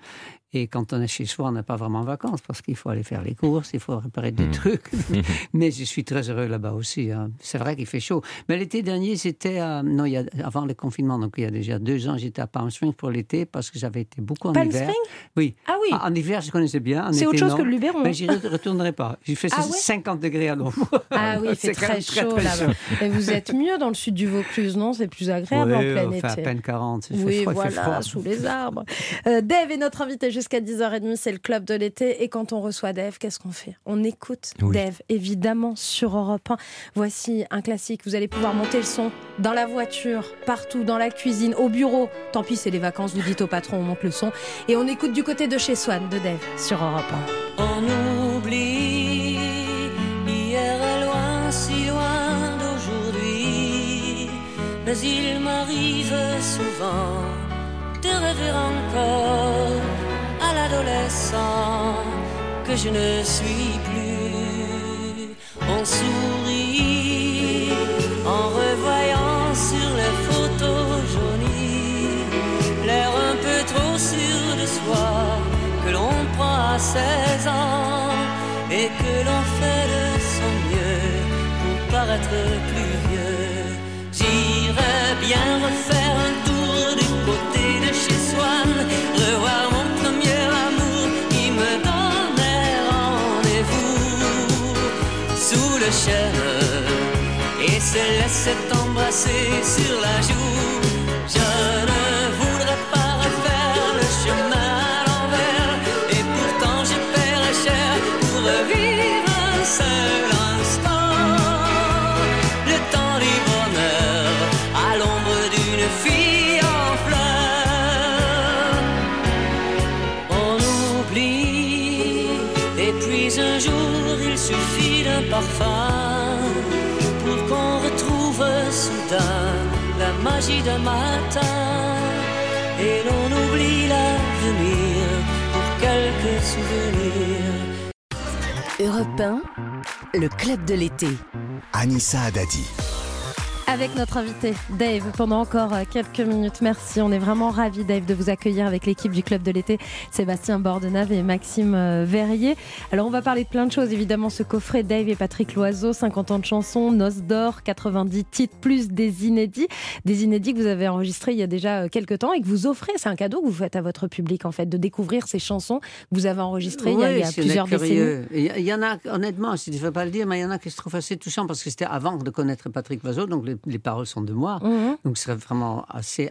Et quand on est chez soi, on n'a pas vraiment vacances parce qu'il faut aller faire les courses, il faut réparer des Mhm. trucs. (laughs) (laughs) Mais je suis très heureux là-bas aussi. hein. C'est vrai qu'il fait chaud. Mais l'été dernier, c'était euh, non, il y a, avant le confinement, donc il y a déjà deux ans, j'étais à Palm Springs pour l'été parce que j'avais été beaucoup en Palm hiver. Springs? Oui. Ah oui. En hiver, je connaissais bien. en C'est autre chose non. que le Luberon, Mais hein. j'y re- retournerai pas. J'ai fait Ah ouais? 50 degrés à l'ombre. Ah oui, il (laughs) fait très même chaud très là-bas. Et vous êtes mieux dans le sud du Vaucluse, non? C'est plus agréable en plein on fait été. à peine 40. il fait Oui, froid, il fait voilà, froid. sous les arbres. Euh, Dave est notre invité jusqu'à 10h30, c'est le club de l'été. Et quand on reçoit Dave, qu'est-ce qu'on fait? On écoute Oui. Dave, évidemment, sur Europe 1. Voici un classique. Vous allez pouvoir monter le son dans la voiture, partout, dans la cuisine, au bureau. Tant pis, c'est les vacances, vous dites au patron, on monte le son. Et on écoute du côté de chez Swan, de Dave, sur Europe On oublie hier est loin, si loin d'aujourd'hui. Mais il m'arrive souvent de rêver encore à l'adolescent que je ne suis plus. On sourit en revoyant sur les photos jaunies l'air un peu trop sûr de soi que l'on prend à 16 ans et que l'on fait de son mieux pour paraître plus vieux. J'irais bien refaire et se laisser embrasser sur la joue. Je ne voudrais pas refaire le chemin à l'envers et pourtant je paierais cher pour revivre un seul instant. Le temps du bonheur à l'ombre d'une fille en fleurs. On oublie et puis un jour il suffit d'un parfum magie d'un matin. Et l'on oublie l'avenir pour quelques souvenirs. Europe 1, le club de l'été. Anissa Adadi. Avec notre invité Dave pendant encore euh, quelques minutes. Merci, on est vraiment ravis Dave de vous accueillir avec l'équipe du club de l'été, Sébastien Bordenave et Maxime euh, Verrier. Alors on va parler de plein de choses, évidemment ce coffret Dave et Patrick Loiseau, 50 ans de chansons, Noces d'or, 90 titres plus des inédits, des inédits que vous avez enregistrés il y a déjà euh, quelques temps et que vous offrez, c'est un cadeau que vous faites à votre public en fait, de découvrir ces chansons que vous avez enregistrées il y a, il y a plusieurs décennies. Il y, en a, honnêtement, je ne veux pas le dire, mais il y en a qui se trouvent assez touchants parce que c'était avant de connaître Patrick Loiseau, donc les, les paroles sont de moi. Mhm. Donc ce serait vraiment assez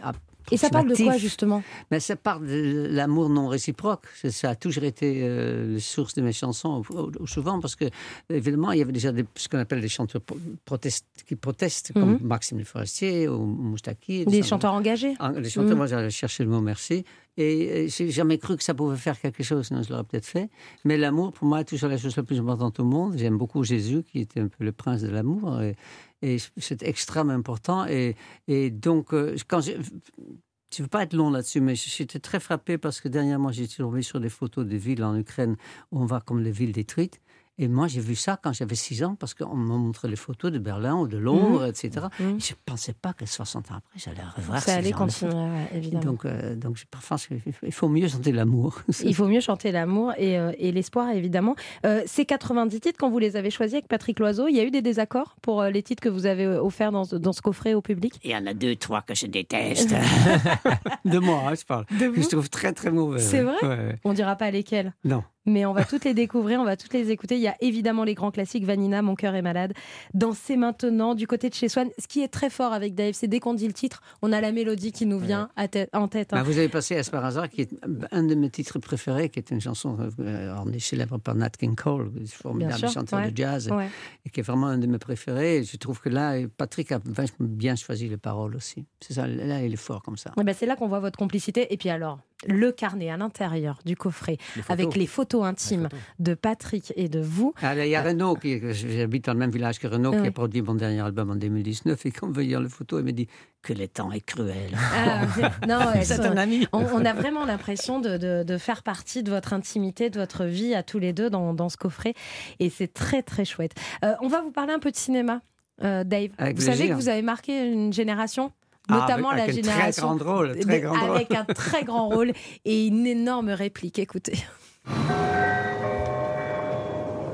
Et ça parle de quoi justement? Mais ça parle de l'amour non réciproque. Ça a toujours été euh, la source de mes chansons, souvent, parce que, évidemment, il y avait déjà des, ce qu'on appelle des chanteurs protestes, qui protestent, comme Mhm. Maxime Le Forestier ou Moustaki. Des chanteurs engagés Les chanteurs, moi, j'allais chercher le mot merci. Et euh, j'ai jamais cru que ça pouvait faire quelque chose, sinon je l'aurais peut-être fait. Mais l'amour, pour moi, est toujours la chose la plus importante au monde. J'aime beaucoup Jésus, qui était un peu le prince de l'amour. Et, et c'est extrêmement important. Et, et donc, euh, quand je ne veux pas être long là-dessus, mais j'étais très frappé parce que dernièrement, j'ai tombé sur des photos de villes en Ukraine où on voit comme les villes détruites. Et moi, j'ai vu ça quand j'avais 6 ans, parce qu'on m'a montré les photos de Berlin ou de Londres, Mhm. etc. Mhm. Et je ne pensais pas que 60 ans après, j'allais revoir Ça ces allait continuer, ouais, évidemment. Donc, euh, donc pense qu'il faut mieux chanter l'amour. (laughs) Il faut mieux chanter l'amour et, euh, et l'espoir, évidemment. Euh, ces 90 titres, quand vous les avez choisis avec Patrick Loiseau, il y a eu des désaccords pour euh, les titres que vous avez offerts dans, ce- dans ce coffret au public? Il y en a deux, trois que je déteste. (laughs) de moi, hein, je parle. De que je vous? trouve très, très mauvais. C'est vrai? Ouais, ouais. On dira pas lesquels. Non. Mais on va toutes les découvrir, on va toutes les écouter. Il y a évidemment les grands classiques Vanina, Mon cœur est malade. Danser maintenant, du côté de chez Swan. Ce qui est très fort avec Dave, c'est dès qu'on dit le titre, on a la mélodie qui nous vient à tête- en tête. hein. Bah, vous avez passé Esperanza, qui est un de mes titres préférés, qui est une chanson euh, célèbre par Nat King Cole, formidable sûr, chanteur ouais, de jazz, ouais. et qui est vraiment un de mes préférés. Je trouve que là, Patrick a bien choisi les paroles aussi. C'est ça, là, il est fort comme ça. Ben, c'est là qu'on voit votre complicité. Et puis alors, le carnet à l'intérieur du coffret, Les avec les photos intimes de Patrick et de vous. Ah, Il y a Renaud, qui, j'habite dans le même village que Renaud, qui a produit mon dernier album en 2019. Et quand on voyait les photos, il me dit que le temps est cruel. Ah, (laughs) c'est- non, ouais, C'est un ami. On, on a vraiment l'impression de, de- de faire partie de votre intimité, de votre vie à tous les deux dans, dans ce coffret. Et c'est très, très chouette. Euh, on va vous parler un peu de cinéma, euh, Dave. Avec vous savez que vous avez marqué une génération Ah, notamment avec- la avec un très génération grand rôle, très rôle. avec un très grand rôle et une énorme réplique. Écoutez.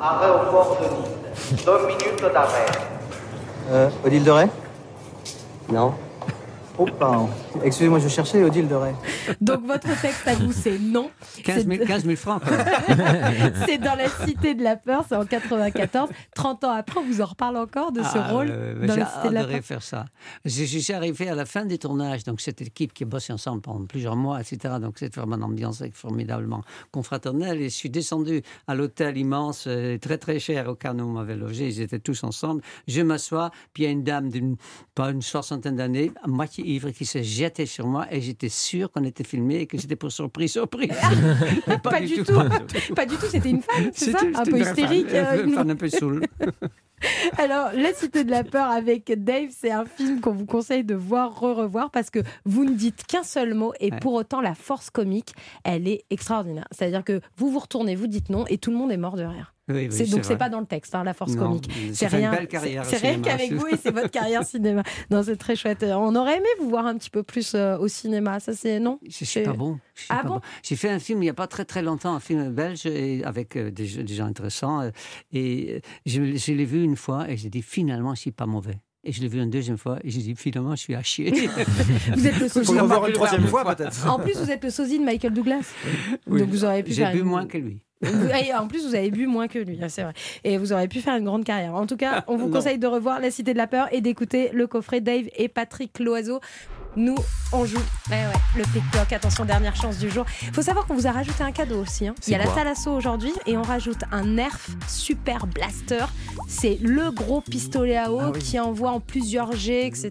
Aéroport de Nice. Deux minutes d'arrêt. Euh, Odile de Ray Non. Oh, pardon. Excusez-moi, je cherchais Odile de Ray. Donc votre texte à vous, c'est non. 15 000, C'est- 15 000 francs. (laughs) c'est dans la Cité de la Peur, c'est en 94. 30 ans après, on vous en reparle encore de ce Ah, rôle ouais, dans la Cité de la adoré Peur. faire ça. Je, je suis arrivé à la fin des tournages, donc cette équipe qui a bossé ensemble pendant plusieurs mois, etc. Donc c'est vraiment une ambiance formidablement confraternelle. Et je suis descendu à l'hôtel immense, euh, très très cher, au cas où on m'avait logé. Ils étaient tous ensemble. Je m'assois, puis il y a une dame d'une pas une soixantaine d'années, à moitié ivre, qui s'est jetée sur moi, et j'étais sûr qu'on était filmé et que c'était pour surprise, surprise. (laughs) Pas, du tout. Pas du tout, c'était une femme, c'est ça Un peu hystérique. femme, euh, une une- femme un peu saoule. (laughs) Alors, La Cité de la Peur avec Dave, c'est un film qu'on vous conseille de voir, re-revoir, parce que vous ne dites qu'un seul mot, et Ouais. pour autant, la force comique, elle est extraordinaire. C'est-à-dire que vous vous retournez, vous dites non, et tout le monde est mort de rire. Oui, oui, C'est- c'est donc c'est pas dans le texte, hein, la force Non, comique. C'est rien. c'est- C'est rien qu'avec vous et c'est votre carrière (laughs) cinéma. Non, c'est très chouette. On aurait aimé vous voir un petit peu plus euh, au cinéma. Ça c'est non? Je suis pas bon. Je suis Ah pas bon? J'ai fait un film il n'y a pas très très longtemps, un film belge et avec euh, des, des gens intéressants. euh, et je, je l'ai vu une fois et j'ai dit finalement je suis pas mauvais. Et je l'ai vu une deuxième fois et j'ai dit finalement je suis à chier. Vous êtes le sosie. le revoir une troisième fois peut-être. En plus, vous êtes le sosie de Michael Douglas. Oui. Donc vous auriez pu J'ai une- moins que lui. Et en plus, vous avez bu moins que lui, hein, c'est vrai. Et vous auriez pu faire une grande carrière. En tout cas, on vous Non. conseille de revoir La Cité de la Peur et d'écouter le coffret Dave et Patrick Loiseau. Nous, on joue ouais, ouais, le pickpock. Attention, dernière chance du jour. Il faut savoir qu'on vous a rajouté un cadeau aussi. hein. Il y a la Thalasso aujourd'hui et on rajoute un Nerf Super Blaster. C'est le gros pistolet à eau Ah oui. qui envoie en plusieurs G, etc.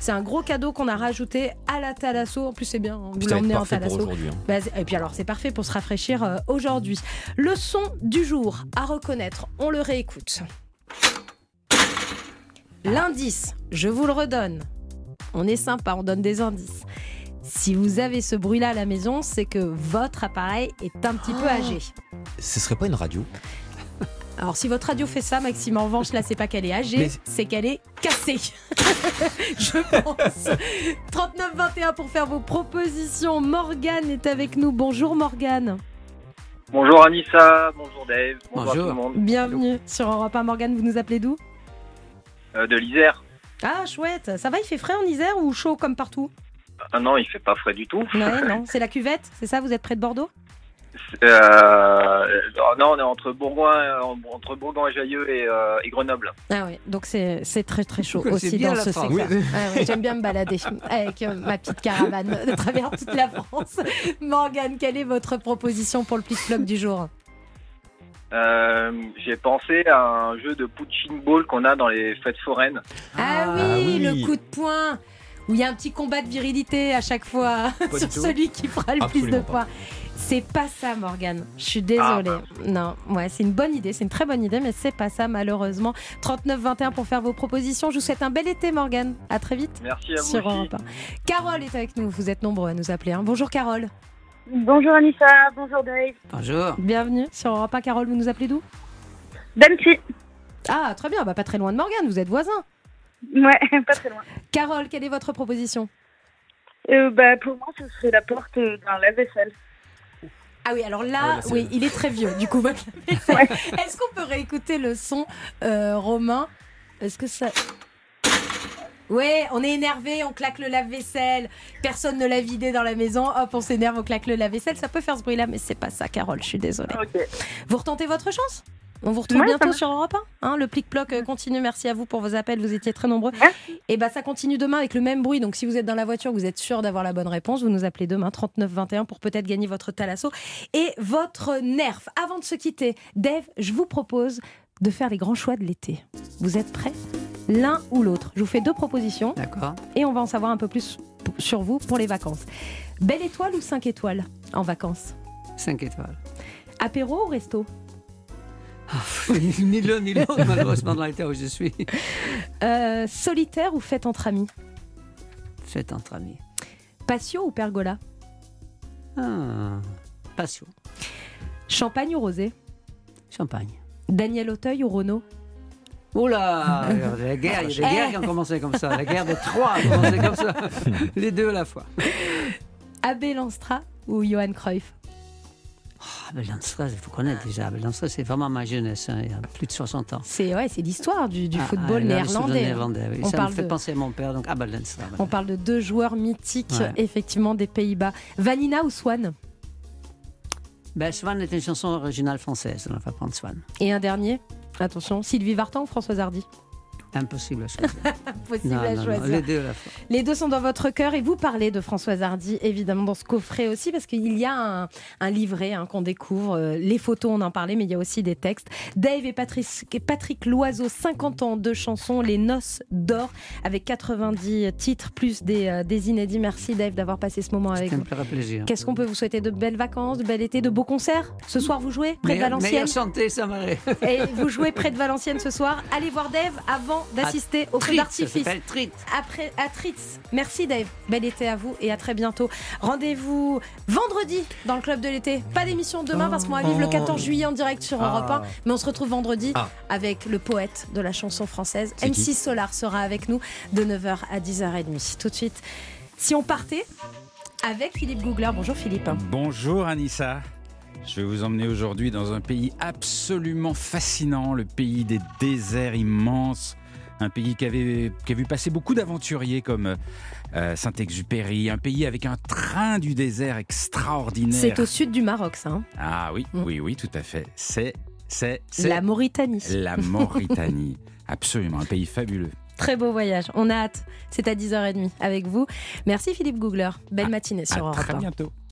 C'est un gros cadeau qu'on a rajouté à la Thalasso. En plus, c'est bien. hein. Vous l'emmenez en Thalasso. hein. Bah, et puis alors, c'est parfait pour se rafraîchir euh, aujourd'hui. Le son du jour à reconnaître, on le réécoute. L'indice, je vous le redonne. On est sympa, on donne des indices. Si vous avez ce bruit-là à la maison, c'est que votre appareil est un petit peu âgé. Ce serait pas une radio (laughs) Alors si votre radio fait ça, Maxime, en revanche, là, c'est pas qu'elle est âgée, Mais- c'est qu'elle est cassée. (laughs) Je pense. 39-21 pour faire vos propositions. Morgane est avec nous. Bonjour Morgane. Bonjour Anissa, bonjour Dave, bonjour, à tout le monde. Bienvenue sur Europe 1. Morgane, vous nous appelez d'où? Euh, de l'Isère. Ah, chouette. Ça va, il fait frais en Isère ou chaud comme partout Ah non, il fait pas frais du tout. Ouais, (laughs) non. C'est la cuvette, c'est ça Vous êtes près de Bordeaux Euh, non, on est entre Bourgoin, euh, entre Bourgoin et Jailleux et, euh, et Grenoble. Ah oui, donc c'est c'est très très chaud aussi bien dans ce secteur. Oui. Ah ouais, J'aime bien me balader (laughs) avec euh, ma petite caravane de travers toute la France. (laughs) Morgane, quelle est votre proposition pour le plic-ploc du jour Euh, J'ai pensé à un jeu de punching ball qu'on a dans les fêtes foraines. ah, oui, le coup de poing où il y a un petit combat de virilité à chaque fois (laughs) sur tout. celui qui fera le plus de points. C'est pas ça, Morgane. Je suis désolée. Ah, non, ouais, c'est une bonne idée, c'est une très bonne idée, mais c'est pas ça, malheureusement. 39-21 pour faire vos propositions. Je vous souhaite un bel été, Morgane. À très vite. Merci à vous sur aussi. Europe 1. Carole est avec nous. Vous êtes nombreux à nous appeler. hein. Bonjour, Carole. Bonjour Anissa, bonjour Dave. Bonjour. Bienvenue sur Europe 1. Carole, vous nous appelez d'où? D'Annecy. Ah, très bien. Bah, pas très loin de Morgane. Vous êtes voisins. Ouais, (laughs) pas très loin. Carole, quelle est votre proposition? Euh, bah, pour moi, ce serait la porte d'un lave-vaisselle. Ah oui, alors Ah ouais, là, c'est- oui, il est très vieux, du coup. votre (laughs) lave-vaisselle. Est-ce qu'on peut réécouter le son, euh, Romain? Est-ce que ça... Ouais, on est énervé, on claque le lave-vaisselle, personne ne l'a vidé dans la maison, hop, on s'énerve, on claque le lave-vaisselle, ça peut faire ce bruit-là, mais c'est pas ça, Carole, je suis désolée. Vous retentez votre chance? On vous retrouve Ouais, bientôt sur Europe 1. hein, le plic-ploc euh, continue. Merci à vous pour vos appels. Vous étiez très nombreux. Et bah ça continue demain avec le même bruit. Donc si vous êtes dans la voiture, vous êtes sûr d'avoir la bonne réponse. Vous nous appelez demain 39 21 pour peut-être gagner votre Thalasso et votre Nerf. Avant de se quitter, Dave, je vous propose de faire les grands choix de l'été. Vous êtes prêts? L'un ou l'autre. Je vous fais deux propositions. D'accord. Et on va en savoir un peu plus sur vous pour les vacances. Belle étoile ou 5 étoiles en vacances 5 étoiles. Apéro ou resto ni l'un ni l'autre, malheureusement, dans l'état où je suis. (laughs) Euh, Solitaire ou fête entre amis Faites entre amis. Patio ou pergola Ah, passion. Champagne ou rosé Champagne. Daniel Auteuil ou Renault Oula, (laughs) la guerre, il y a des guerres qui ont commencé comme ça. La guerre de Troie a commencé comme ça. (laughs) Les deux à la fois. Abel Lanstra ou Johan Cruyff? Ah, Abel Lanstra, il faut connaître déjà. Abel Lanstra, c'est vraiment ma jeunesse, hein, il y a plus de 60 ans. C'est ouais, c'est l'histoire du, du Ah, football ah, néerlandais. néerlandais, oui. On Ça parle me fait de- penser à mon père, donc Abel Lanstra. voilà. On parle de deux joueurs mythiques, Ouais. effectivement, des Pays-Bas. Vanina ou Swan? Ben, Swan est une chanson originale française, on va prendre Swan. Et un dernier, attention, Sylvie Vartan ou Françoise Hardy? Impossible à choisir. (laughs) Impossible Non, à non, non, choisir. les deux à la fois. Les deux sont dans votre cœur et vous parlez de Françoise Hardy, évidemment, dans ce coffret aussi, parce qu'il y a un, un livret hein, qu'on découvre. Euh, Les photos, on en parlait, mais il y a aussi des textes. Dave et Patrice- Patrick Loiseau, 50 ans de chansons, Les Noces d'Or, avec 90 titres, plus des, euh, des inédits. Merci Dave d'avoir passé ce moment avec fera plaisir. Qu'est-ce qu'on peut vous souhaiter de belles vacances, de bel été, de beaux concerts? Ce soir, vous jouez près de Valenciennes santé, ça m'arrête. et vous jouez près de Valenciennes ce soir. Allez voir Dave avant d'assister au feu d'artifice. s'appelle Tritz. Après, à Tritz. Merci Dave. Bel été à vous et à très bientôt. Rendez-vous vendredi dans le club de l'été. Pas d'émission demain parce qu'on va vivre le 14 juillet en direct sur Ah. Europe 1. Mais on se retrouve vendredi Ah. avec le poète de la chanson française. MC Solar sera avec nous de 9h à 10h30. Tout de suite. Si on partait avec Philippe Googler. Bonjour Philippe. Bonjour Anissa. Je vais vous emmener aujourd'hui dans un pays absolument fascinant, le pays des déserts immenses. Un pays qui, avait, qui a vu passer beaucoup d'aventuriers comme euh, Saint-Exupéry, un pays avec un train du désert extraordinaire. C'est au sud du Maroc, ça. hein. Ah oui, oui, oui, tout à fait. C'est, c'est, c'est La Mauritanie. La Mauritanie. (laughs) Absolument, un pays fabuleux. Très beau voyage. On a hâte. C'est à 10h30 avec vous. Merci Philippe Googler. Belle matinée sur à Europe très 1. bientôt.